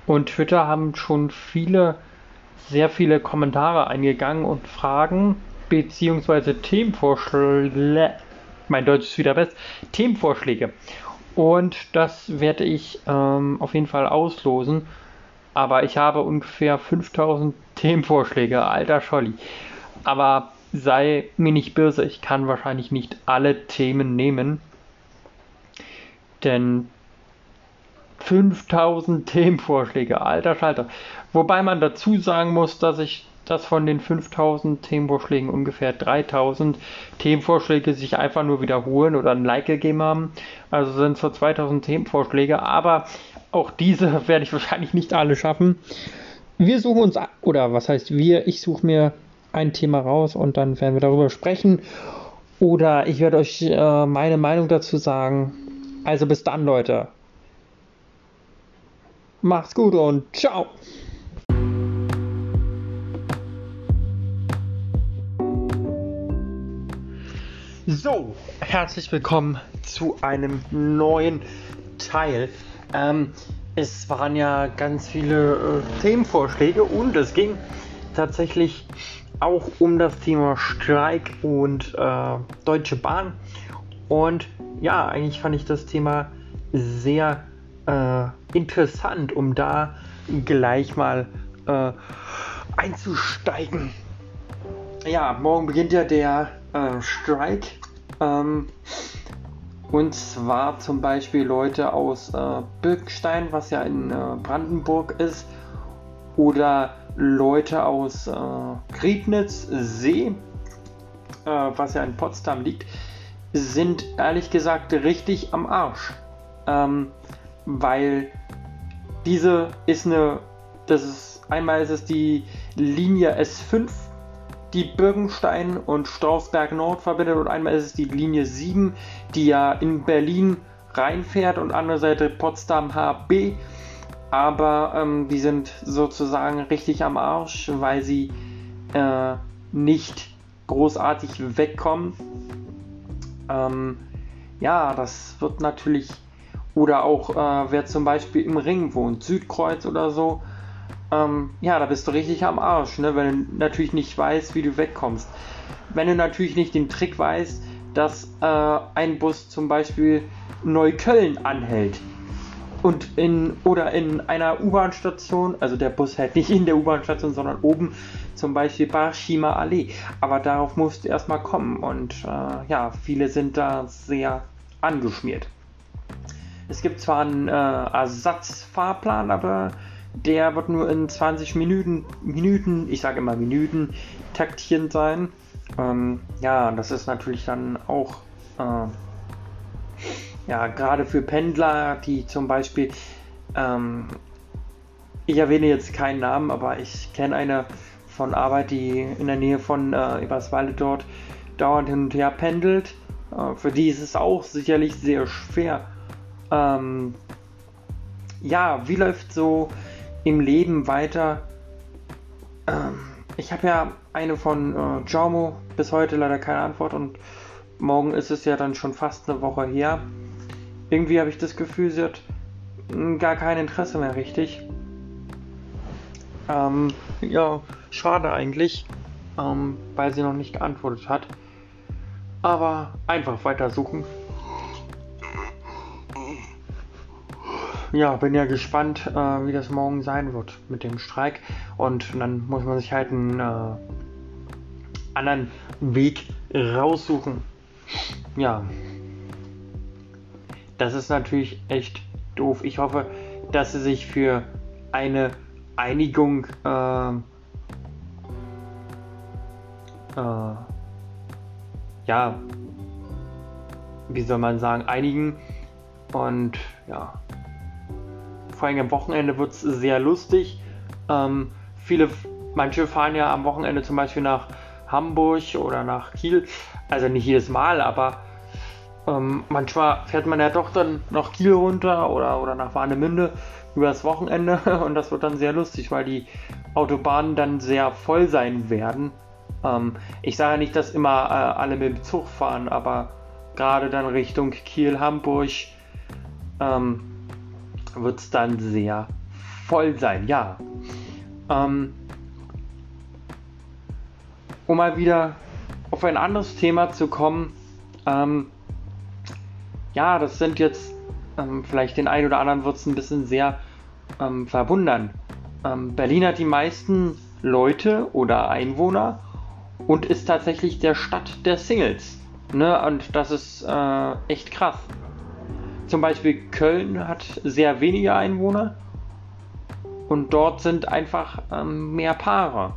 A: und Twitter haben schon viele, sehr viele Kommentare eingegangen und Fragen beziehungsweise Themenvorschläge mein Deutsch ist wieder best, Themenvorschläge. Und das werde ich ähm, auf jeden Fall auslosen. Aber ich habe ungefähr 5000 Themenvorschläge, alter Scholli. Aber sei mir nicht böse, ich kann wahrscheinlich nicht alle Themen nehmen. Denn 5000 Themenvorschläge, alter Schalter. Wobei man dazu sagen muss, dass ich dass von den 5000 Themenvorschlägen ungefähr 3000 Themenvorschläge sich einfach nur wiederholen oder ein Like gegeben haben. Also sind es so 2000 Themenvorschläge, aber auch diese werde ich wahrscheinlich nicht alle schaffen. Wir suchen uns, oder was heißt wir, ich suche mir ein Thema raus und dann werden wir darüber sprechen. Oder ich werde euch äh, meine Meinung dazu sagen. Also bis dann, Leute. Macht's gut und ciao. So, herzlich willkommen zu einem neuen Teil. Ähm, es waren ja ganz viele äh, Themenvorschläge und es ging tatsächlich auch um das Thema Streik und äh, Deutsche Bahn. Und ja, eigentlich fand ich das Thema sehr äh, interessant, um da gleich mal äh, einzusteigen. Ja, morgen beginnt ja der äh, Strike. Ähm, und zwar zum Beispiel Leute aus äh, Birkenstein, was ja in äh, Brandenburg ist, oder Leute aus äh, Griebnitz See, äh, was ja in Potsdam liegt, sind ehrlich gesagt richtig am Arsch. Ähm, weil diese ist eine, das ist einmal ist es die Linie S5 die Birkenstein und Strausberg Nord verbindet und einmal ist es die Linie 7, die ja in Berlin reinfährt und andererseits Potsdam HB. Aber ähm, die sind sozusagen richtig am Arsch, weil sie äh, nicht großartig wegkommen. Ähm, ja, das wird natürlich. Oder auch, äh, wer zum Beispiel im Ring wohnt, Südkreuz oder so, ähm, ja, da bist du richtig am Arsch, ne? wenn du natürlich nicht weißt, wie du wegkommst. wenn du natürlich nicht den Trick weißt, dass äh, ein Bus zum Beispiel Neukölln anhält und in oder in einer U-Bahn-Station, also der Bus hält nicht in der U-Bahn-Station, sondern oben zum Beispiel Barshima Allee. Aber darauf musst du erstmal kommen und äh, ja, viele sind da sehr angeschmiert. Es gibt zwar einen äh, Ersatzfahrplan, aber der wird nur in 20 Minuten, Minuten, ich sage immer Minuten, taktierend sein. Ähm, ja, das ist natürlich dann auch äh, ja, gerade für Pendler, die zum Beispiel, ähm, ich erwähne jetzt keinen Namen, aber ich kenne eine von Arbeit, die in der Nähe von äh, Eberswalde dort dauernd hin und her pendelt. Äh, für die ist es auch sicherlich sehr schwer. Ähm, ja, wie läuft so im Leben weiter? Ähm, ich habe ja eine von äh, Jaumo bis heute leider keine Antwort und morgen ist es ja dann schon fast eine Woche her irgendwie habe ich das Gefühl, sie hat hm, gar kein Interesse mehr richtig. Ähm, ja, schade eigentlich, ähm, weil sie noch nicht geantwortet hat. Aber einfach weitersuchen. Ja, bin ja gespannt, äh, wie das morgen sein wird mit dem Streik. Und dann muss man sich halt einen äh, anderen Weg raussuchen. Ja, das ist natürlich echt doof. Ich hoffe, dass sie sich für eine Einigung äh, äh, ja, wie soll man sagen, einigen. Und ja, vor allem am Wochenende wird es sehr lustig. Ähm, viele, manche fahren ja am Wochenende zum Beispiel nach Hamburg oder nach Kiel. Also nicht jedes Mal, aber ähm, manchmal fährt man ja doch dann nach Kiel runter oder, oder nach Warnemünde übers Wochenende und das wird dann sehr lustig, weil die Autobahnen dann sehr voll sein werden. Ähm, ich sage nicht, dass immer äh, alle mit dem Zug fahren, aber gerade dann Richtung Kiel, Hamburg ähm, wird es dann sehr voll sein, ja. Ähm, um mal wieder auf ein anderes Thema zu kommen, ähm, ja, das sind jetzt ähm, vielleicht den einen oder anderen wird es ein bisschen sehr ähm, verwundern. Ähm, Berlin hat die meisten Leute oder Einwohner und ist tatsächlich der Stadt der Singles. Ne? Und das ist äh, echt krass. Zum Beispiel Köln hat sehr wenige Einwohner und dort sind einfach ähm, mehr Paare.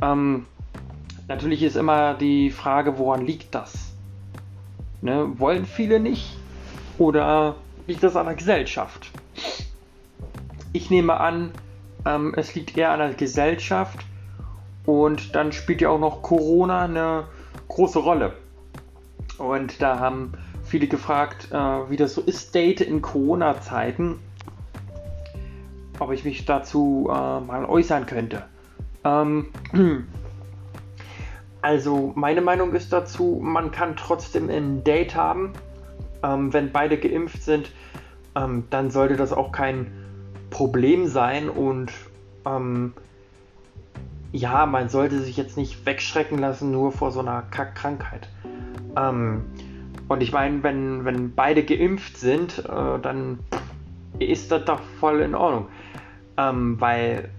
A: Ähm, natürlich ist immer die Frage, woran liegt das? Ne? Wollen viele nicht? Oder liegt das an der Gesellschaft? Ich nehme an, ähm, es liegt eher an der Gesellschaft und dann spielt ja auch noch Corona eine große Rolle. Und da haben viele gefragt, äh, wie das so ist, Date in Corona-Zeiten. Ob ich mich dazu äh, mal äußern könnte. Ähm, Also meine Meinung ist dazu, man kann trotzdem ein Date haben. Ähm, wenn beide geimpft sind, ähm, dann sollte das auch kein Problem sein und ähm, ja, man sollte sich jetzt nicht wegschrecken lassen nur vor so einer Kackkrankheit. Ähm, und ich meine, wenn, wenn beide geimpft sind, äh, dann ist das doch voll in Ordnung. Ähm, weil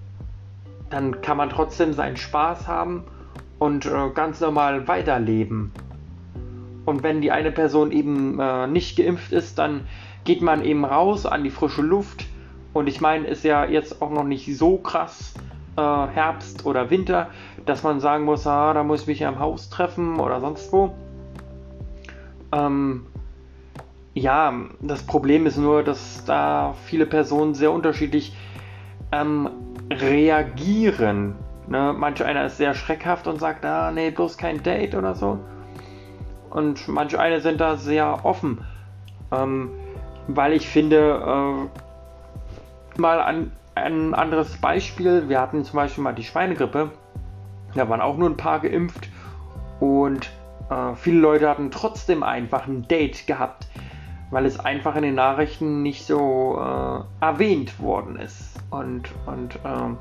A: dann kann man trotzdem seinen Spaß haben und äh, ganz normal weiterleben. Und wenn die eine Person eben äh, nicht geimpft ist, dann geht man eben raus an die frische Luft. Und ich meine, ist ja jetzt auch noch nicht so krass äh, Herbst oder Winter, dass man sagen muss, ah, da muss ich mich ja im Haus treffen oder sonst wo. Ähm, ja, das Problem ist nur, dass da viele Personen sehr unterschiedlich ähm, reagieren. Ne? Manch einer ist sehr schreckhaft und sagt, ah, nee, bloß kein Date oder so. Und manche eine sind da sehr offen. Ähm, weil ich finde, äh, mal ein, ein anderes Beispiel, wir hatten zum Beispiel mal die Schweinegrippe, da waren auch nur ein paar geimpft und äh, viele Leute hatten trotzdem einfach ein Date gehabt, weil es einfach in den Nachrichten nicht so äh, erwähnt worden ist. Und, und ähm,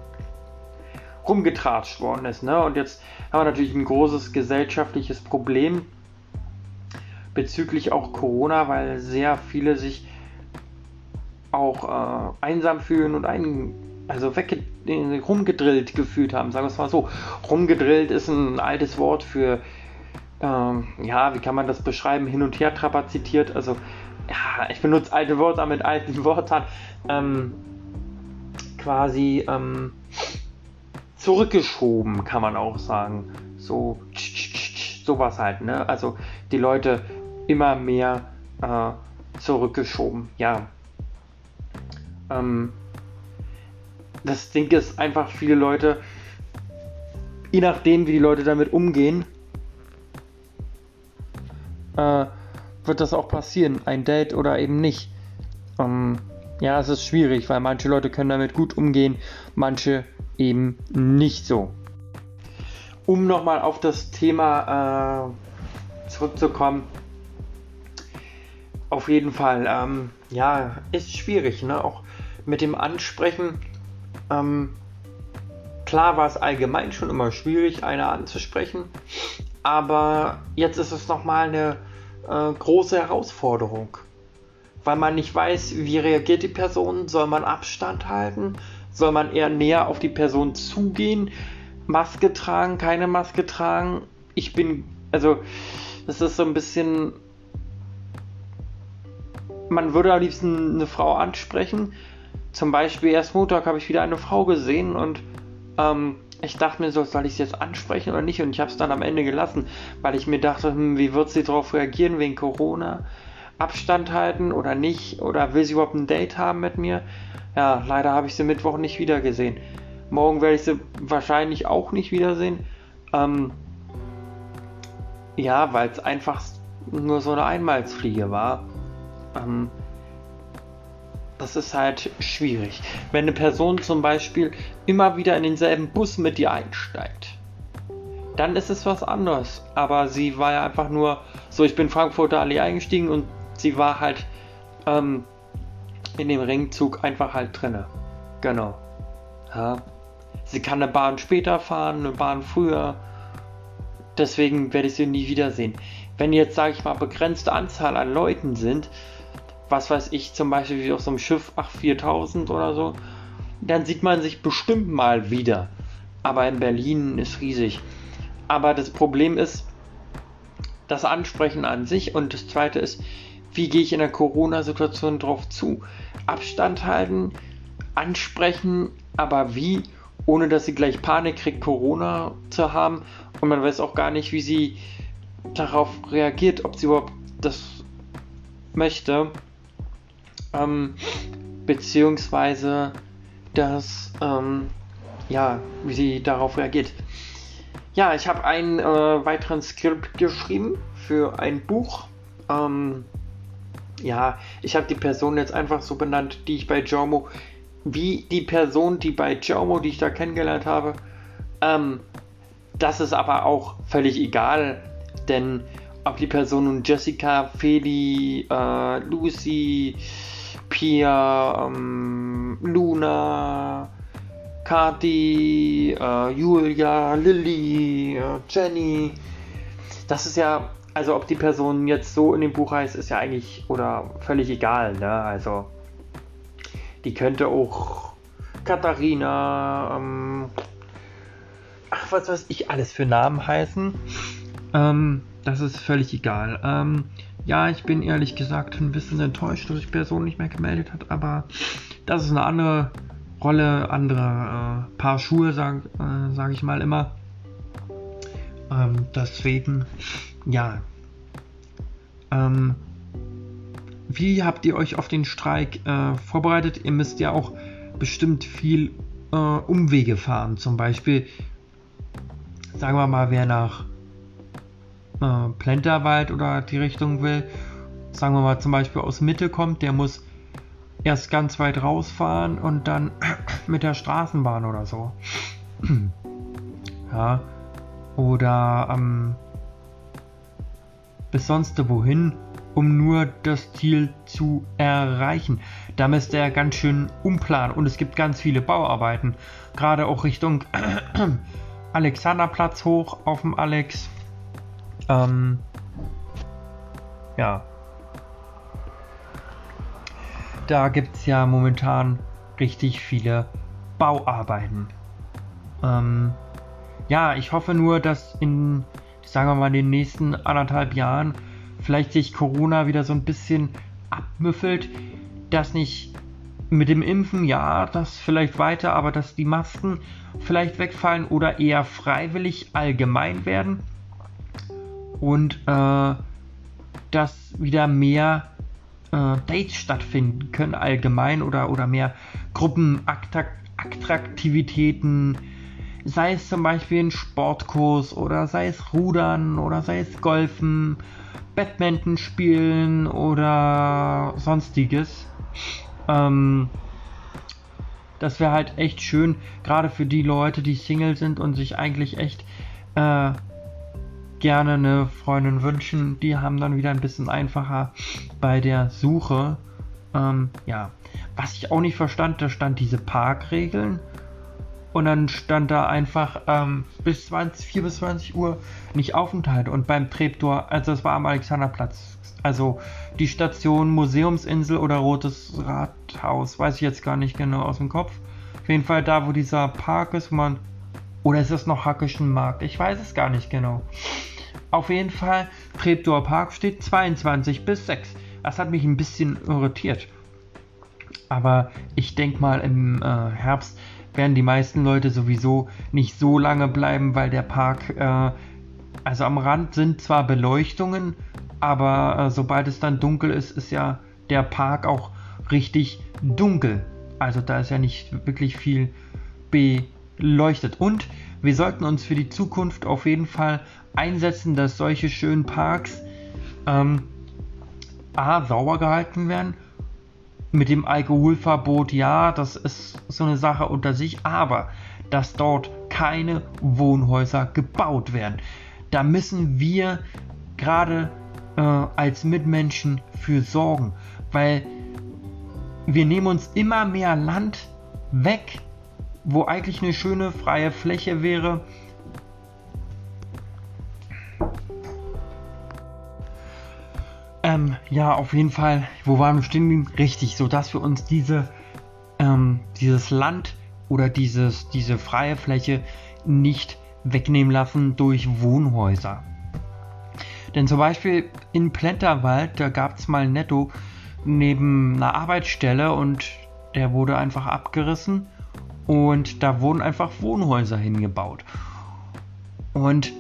A: rumgetratscht worden ist. Ne? Und jetzt haben wir natürlich ein großes gesellschaftliches Problem bezüglich auch Corona, weil sehr viele sich auch äh, einsam fühlen und ein, also wegge rumgedrillt gefühlt haben, sagen wir es mal so. Rumgedrillt ist ein altes Wort für, ähm, ja, wie kann man das beschreiben, hin und her trapazitiert, also ja, ich benutze alte Wörter mit alten Wörtern, ähm, quasi ähm, zurückgeschoben, kann man auch sagen. So, sowas halt, ne? Also die Leute immer mehr äh, zurückgeschoben, ja. Ähm, das Ding ist einfach, viele Leute, je nachdem, wie die Leute damit umgehen, äh, wird das auch passieren. Ein Date oder eben nicht. Ähm, ja, es ist schwierig, weil manche Leute können damit gut umgehen, manche eben nicht so. Um nochmal auf das Thema äh, zurückzukommen, auf jeden Fall, ähm, ja, ist schwierig, ne? Auch mit dem Ansprechen. Ähm, klar war es allgemein schon immer schwierig, einer anzusprechen, aber jetzt ist es nochmal eine äh, große Herausforderung, weil man nicht weiß, wie reagiert die Person, soll man Abstand halten, soll man eher näher auf die Person zugehen, Maske tragen, keine Maske tragen. Ich bin, also, das ist so ein bisschen man würde am liebsten eine Frau ansprechen. Zum Beispiel erst Montag habe ich wieder eine Frau gesehen und ähm, ich dachte mir so, soll ich sie jetzt ansprechen oder nicht? Und ich habe es dann am Ende gelassen, weil ich mir dachte, hm, wie wird sie darauf reagieren wegen Corona? Abstand halten oder nicht? Oder will sie überhaupt ein Date haben mit mir? Ja, leider habe ich sie Mittwoch nicht wieder gesehen. Morgen werde ich sie wahrscheinlich auch nicht wiedersehen. Ähm, ja, weil es einfach nur so eine Einmalsfliege war. Ähm, das ist halt schwierig. Wenn eine Person zum Beispiel immer wieder in denselben Bus mit dir einsteigt, dann ist es was anderes. Aber sie war ja einfach nur so, ich bin Frankfurter Allee eingestiegen und sie war halt ähm, in dem Ringzug einfach halt drinne. Genau. Ja. Sie kann eine Bahn später fahren, eine Bahn früher. Deswegen werde ich sie nie wiedersehen. Wenn jetzt, sage ich mal, begrenzte Anzahl an Leuten sind, was weiß ich, zum Beispiel wie auf so einem Schiff, ach 4000 oder so, dann sieht man sich bestimmt mal wieder. Aber in Berlin ist riesig. Aber das Problem ist das Ansprechen an sich und das zweite ist, wie gehe ich in der Corona-Situation drauf zu? Abstand halten, ansprechen, aber wie, ohne dass sie gleich Panik kriegt, Corona zu haben und man weiß auch gar nicht, wie sie darauf reagiert, ob sie überhaupt das möchte ähm, beziehungsweise das, ähm, ja, wie sie darauf reagiert. Ja, ich habe einen äh, weiteren Skript geschrieben für ein Buch. Ähm, ja, ich habe die Person jetzt einfach so benannt, die ich bei Jomo, wie die Person, die bei Jomo, die ich da kennengelernt habe. Ähm, das ist aber auch völlig egal, denn ob die Person nun Jessica, Feli, äh, Lucy, Pia, ähm, Luna, Kati, äh, Julia, Lilly, äh, Jenny. Das ist ja, also ob die Person jetzt so in dem Buch heißt, ist ja eigentlich oder völlig egal, ne? Also die könnte auch Katharina, ähm, ach was weiß ich alles für Namen heißen. Ähm, das ist völlig egal. Ähm, ja, ich bin ehrlich gesagt ein bisschen enttäuscht, dass sich Person nicht mehr gemeldet hat, aber das ist eine andere Rolle, andere äh, Paar Schuhe, sage äh, sag ich mal immer. Ähm, deswegen, ja. Ähm, wie habt ihr euch auf den Streik äh, vorbereitet? Ihr müsst ja auch bestimmt viel äh, Umwege fahren. Zum Beispiel, sagen wir mal, wer nach äh, Plenterwald oder die Richtung will, sagen wir mal zum Beispiel aus Mitte kommt, der muss erst ganz weit rausfahren und dann mit der Straßenbahn oder so. ja. Oder ähm, bis sonst wohin, um nur das Ziel zu erreichen. da müsste er ganz schön umplanen und es gibt ganz viele Bauarbeiten. Gerade auch Richtung Alexanderplatz hoch auf dem Alex. Ähm, ja. Da gibt es ja momentan richtig viele Bauarbeiten. Ähm, ja, ich hoffe nur, dass in, sagen wir mal, den nächsten anderthalb Jahren vielleicht sich Corona wieder so ein bisschen abmüffelt, dass nicht mit dem Impfen, ja, das vielleicht weiter, aber dass die Masken vielleicht wegfallen oder eher freiwillig allgemein werden und äh, dass wieder mehr äh, Dates stattfinden können allgemein oder, oder mehr Gruppenattraktivitäten, sei es zum Beispiel ein Sportkurs oder sei es Rudern oder sei es Golfen, Badminton spielen oder sonstiges. Ähm, das wäre halt echt schön, gerade für die Leute, die Single sind und sich eigentlich echt äh, gerne eine Freundin wünschen. Die haben dann wieder ein bisschen einfacher bei der Suche. Ähm, ja, was ich auch nicht verstand, da stand diese Parkregeln. Und dann stand da einfach ähm, bis 20, 4 bis 20 Uhr nicht Aufenthalt. Und beim Treptor, also das war am Alexanderplatz, also die Station Museumsinsel oder Rotes Rathaus, weiß ich jetzt gar nicht genau aus dem Kopf. Auf jeden Fall da, wo dieser Park ist, wo man. Oder ist das noch Hackischen Markt? Ich weiß es gar nicht genau. Auf jeden Fall, Treptower Park steht 22 bis 6. Das hat mich ein bisschen irritiert. Aber ich denke mal, im äh, Herbst werden die meisten Leute sowieso nicht so lange bleiben, weil der Park, äh, also am Rand sind zwar Beleuchtungen, aber äh, sobald es dann dunkel ist, ist ja der Park auch richtig dunkel. Also da ist ja nicht wirklich viel beleuchtet. Und wir sollten uns für die Zukunft auf jeden Fall einsetzen, dass solche schönen Parks ähm, A, sauber gehalten werden. Mit dem Alkoholverbot, ja, das ist so eine Sache unter sich, aber dass dort keine Wohnhäuser gebaut werden. Da müssen wir gerade äh, als Mitmenschen für sorgen, weil wir nehmen uns immer mehr Land weg, wo eigentlich eine schöne freie Fläche wäre. Ähm, ja, auf jeden Fall, wo waren wir stehen? Richtig, so dass wir uns diese, ähm, dieses Land oder dieses, diese freie Fläche nicht wegnehmen lassen durch Wohnhäuser. Denn zum Beispiel in Plenterwald, da gab es mal Netto neben einer Arbeitsstelle und der wurde einfach abgerissen und da wurden einfach Wohnhäuser hingebaut. Und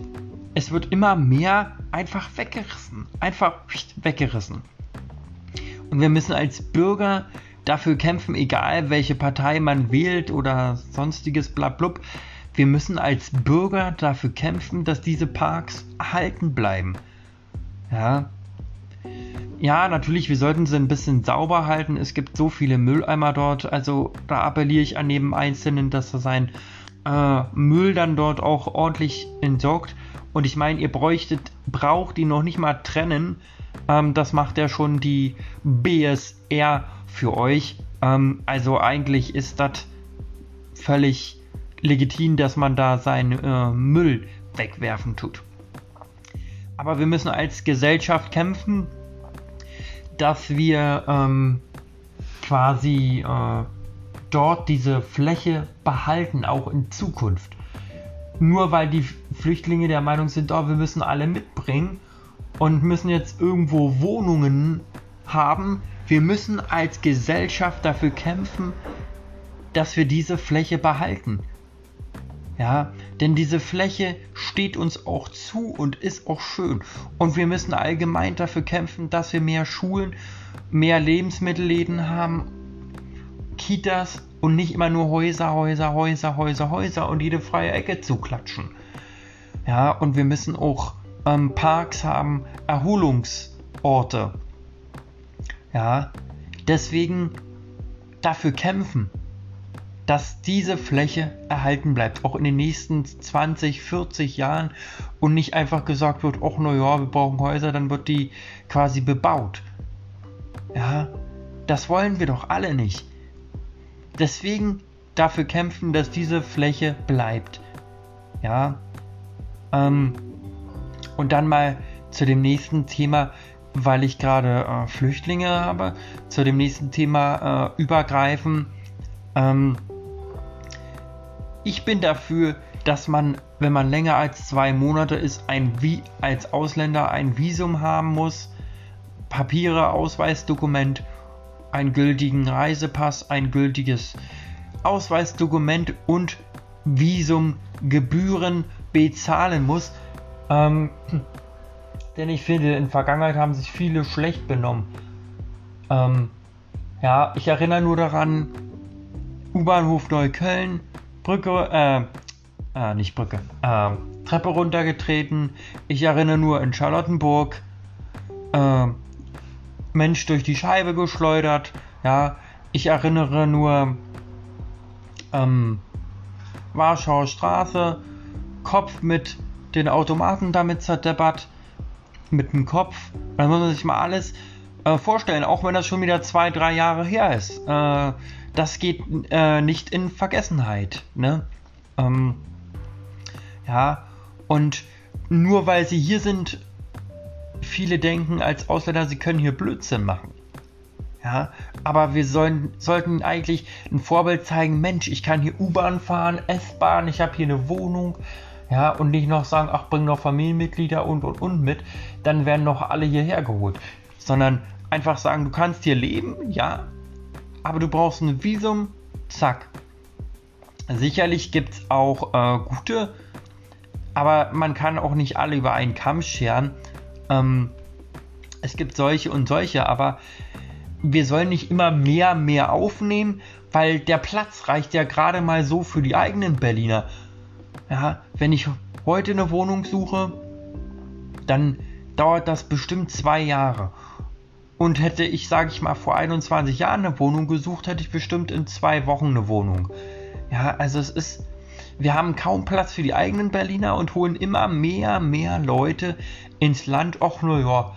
A: es wird immer mehr einfach weggerissen. Einfach weggerissen. Und wir müssen als Bürger dafür kämpfen, egal welche Partei man wählt oder sonstiges blablub. Wir müssen als Bürger dafür kämpfen, dass diese Parks erhalten bleiben. Ja. Ja, natürlich, wir sollten sie ein bisschen sauber halten. Es gibt so viele Mülleimer dort. Also da appelliere ich an jedem Einzelnen, dass er seinen äh, Müll dann dort auch ordentlich entsorgt. Und ich meine, ihr bräuchtet, braucht ihn noch nicht mal trennen. Ähm, das macht ja schon die BSR für euch. Ähm, also eigentlich ist das völlig legitim, dass man da seinen äh, Müll wegwerfen tut. Aber wir müssen als Gesellschaft kämpfen, dass wir ähm, quasi äh, dort diese Fläche behalten, auch in Zukunft. Nur weil die Flüchtlinge der Meinung sind, oh, wir müssen alle mitbringen und müssen jetzt irgendwo Wohnungen haben. Wir müssen als Gesellschaft dafür kämpfen, dass wir diese Fläche behalten. Ja, denn diese Fläche steht uns auch zu und ist auch schön. Und wir müssen allgemein dafür kämpfen, dass wir mehr Schulen, mehr Lebensmittelläden haben, Kitas und nicht immer nur Häuser, Häuser, Häuser, Häuser, Häuser und jede freie Ecke zuklatschen. Ja, und wir müssen auch ähm, Parks haben, Erholungsorte. Ja, deswegen dafür kämpfen dass diese Fläche erhalten bleibt, auch in den nächsten 20, 40 Jahren und nicht einfach gesagt wird, ach naja, wir brauchen Häuser, dann wird die quasi bebaut. Ja, Das wollen wir doch alle nicht. Deswegen dafür kämpfen, dass diese Fläche bleibt. Ja. Ähm, und dann mal zu dem nächsten Thema, weil ich gerade äh, Flüchtlinge habe, zu dem nächsten Thema äh, übergreifen. Ähm, ich bin dafür, dass man, wenn man länger als zwei Monate ist, ein Vi als Ausländer ein Visum haben muss, Papiere, Ausweisdokument, einen gültigen Reisepass, ein gültiges Ausweisdokument und Visumgebühren bezahlen muss. Ähm, denn ich finde, in Vergangenheit haben sich viele schlecht benommen. Ähm, ja, ich erinnere nur daran, U-Bahnhof Neukölln, Brücke, äh, äh, nicht Brücke, äh, Treppe runtergetreten. Ich erinnere nur in Charlottenburg, äh, Mensch durch die Scheibe geschleudert. Ja, ich erinnere nur, ähm, Warschauer Straße, Kopf mit den Automaten damit zerdeppert mit dem Kopf. Da muss man sich mal alles äh, vorstellen, auch wenn das schon wieder zwei, drei Jahre her ist. Äh, das geht äh, nicht in Vergessenheit. Ne? Ähm, ja, und nur weil sie hier sind, viele denken als Ausländer, sie können hier Blödsinn machen. Ja, aber wir sollen, sollten eigentlich ein Vorbild zeigen, Mensch, ich kann hier U-Bahn fahren, S-Bahn, ich habe hier eine Wohnung, ja, und nicht noch sagen, ach, bring noch Familienmitglieder und und und mit, dann werden noch alle hierher geholt. Sondern einfach sagen, du kannst hier leben, ja, aber du brauchst ein Visum, zack. Sicherlich gibt es auch äh, gute, aber man kann auch nicht alle über einen Kamm scheren. Ähm, es gibt solche und solche, aber wir sollen nicht immer mehr, mehr aufnehmen, weil der Platz reicht ja gerade mal so für die eigenen Berliner. Ja, wenn ich heute eine Wohnung suche, dann dauert das bestimmt zwei Jahre. Und hätte ich, sage ich mal, vor 21 Jahren eine Wohnung gesucht, hätte ich bestimmt in zwei Wochen eine Wohnung. Ja, also es ist, wir haben kaum Platz für die eigenen Berliner und holen immer mehr, mehr Leute ins Land. Och, nur ja.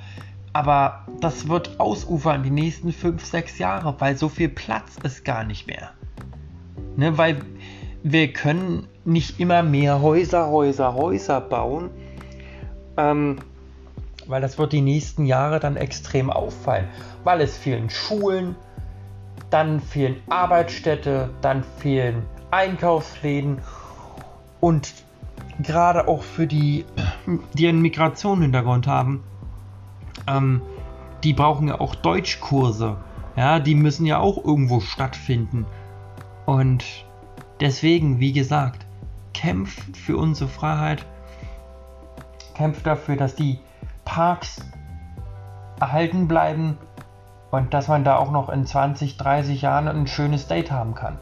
A: Aber das wird ausufern die nächsten 5, 6 Jahre, weil so viel Platz ist gar nicht mehr. Ne, weil wir können nicht immer mehr Häuser, Häuser, Häuser bauen, ähm, weil das wird die nächsten Jahre dann extrem auffallen, weil es fehlen Schulen, dann fehlen Arbeitsstätte, dann fehlen Einkaufsläden und gerade auch für die, die einen Migrationshintergrund haben, ähm, die brauchen ja auch Deutschkurse. Ja, die müssen ja auch irgendwo stattfinden. Und deswegen, wie gesagt, kämpft für unsere Freiheit, kämpft dafür, dass die Parks erhalten bleiben und dass man da auch noch in 20, 30 Jahren ein schönes Date haben kann.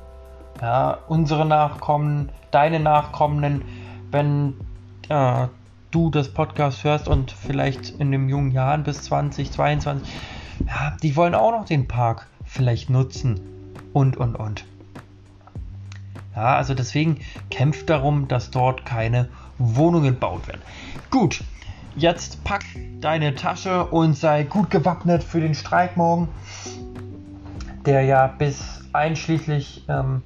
A: Ja, unsere Nachkommen, deine Nachkommenden, wenn äh, du das Podcast hörst und vielleicht in den jungen Jahren bis 20, 22, ja, die wollen auch noch den Park vielleicht nutzen und und und. Ja, also deswegen kämpft darum, dass dort keine Wohnungen gebaut werden. Gut, jetzt pack deine Tasche und sei gut gewappnet für den Streik morgen, der ja bis einschließlich ähm,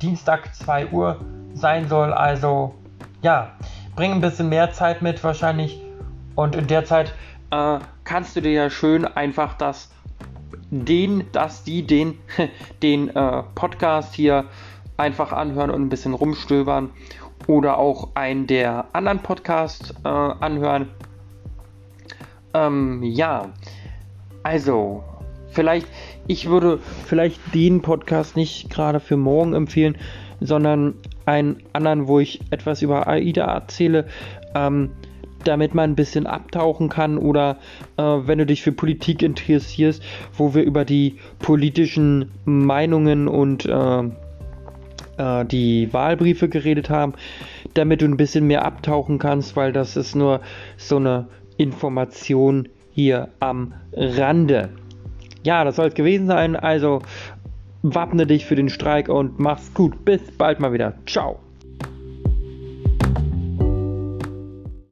A: Dienstag 2 Uhr sein soll. Also ja, bring ein bisschen mehr Zeit mit wahrscheinlich. Und in der Zeit äh, kannst du dir ja schön einfach das den, das, die, den, den äh, Podcast hier einfach anhören und ein bisschen rumstöbern. Oder auch einen der anderen Podcasts äh, anhören. Ähm, ja, also vielleicht, ich würde vielleicht den Podcast nicht gerade für morgen empfehlen, sondern einen anderen, wo ich etwas über AIDA erzähle. Ähm, damit man ein bisschen abtauchen kann oder äh, wenn du dich für Politik interessierst, wo wir über die politischen Meinungen und äh, äh, die Wahlbriefe geredet haben, damit du ein bisschen mehr abtauchen kannst, weil das ist nur so eine Information hier am Rande. Ja, das soll es gewesen sein. Also wappne dich für den Streik und mach's gut. Bis bald mal wieder. Ciao.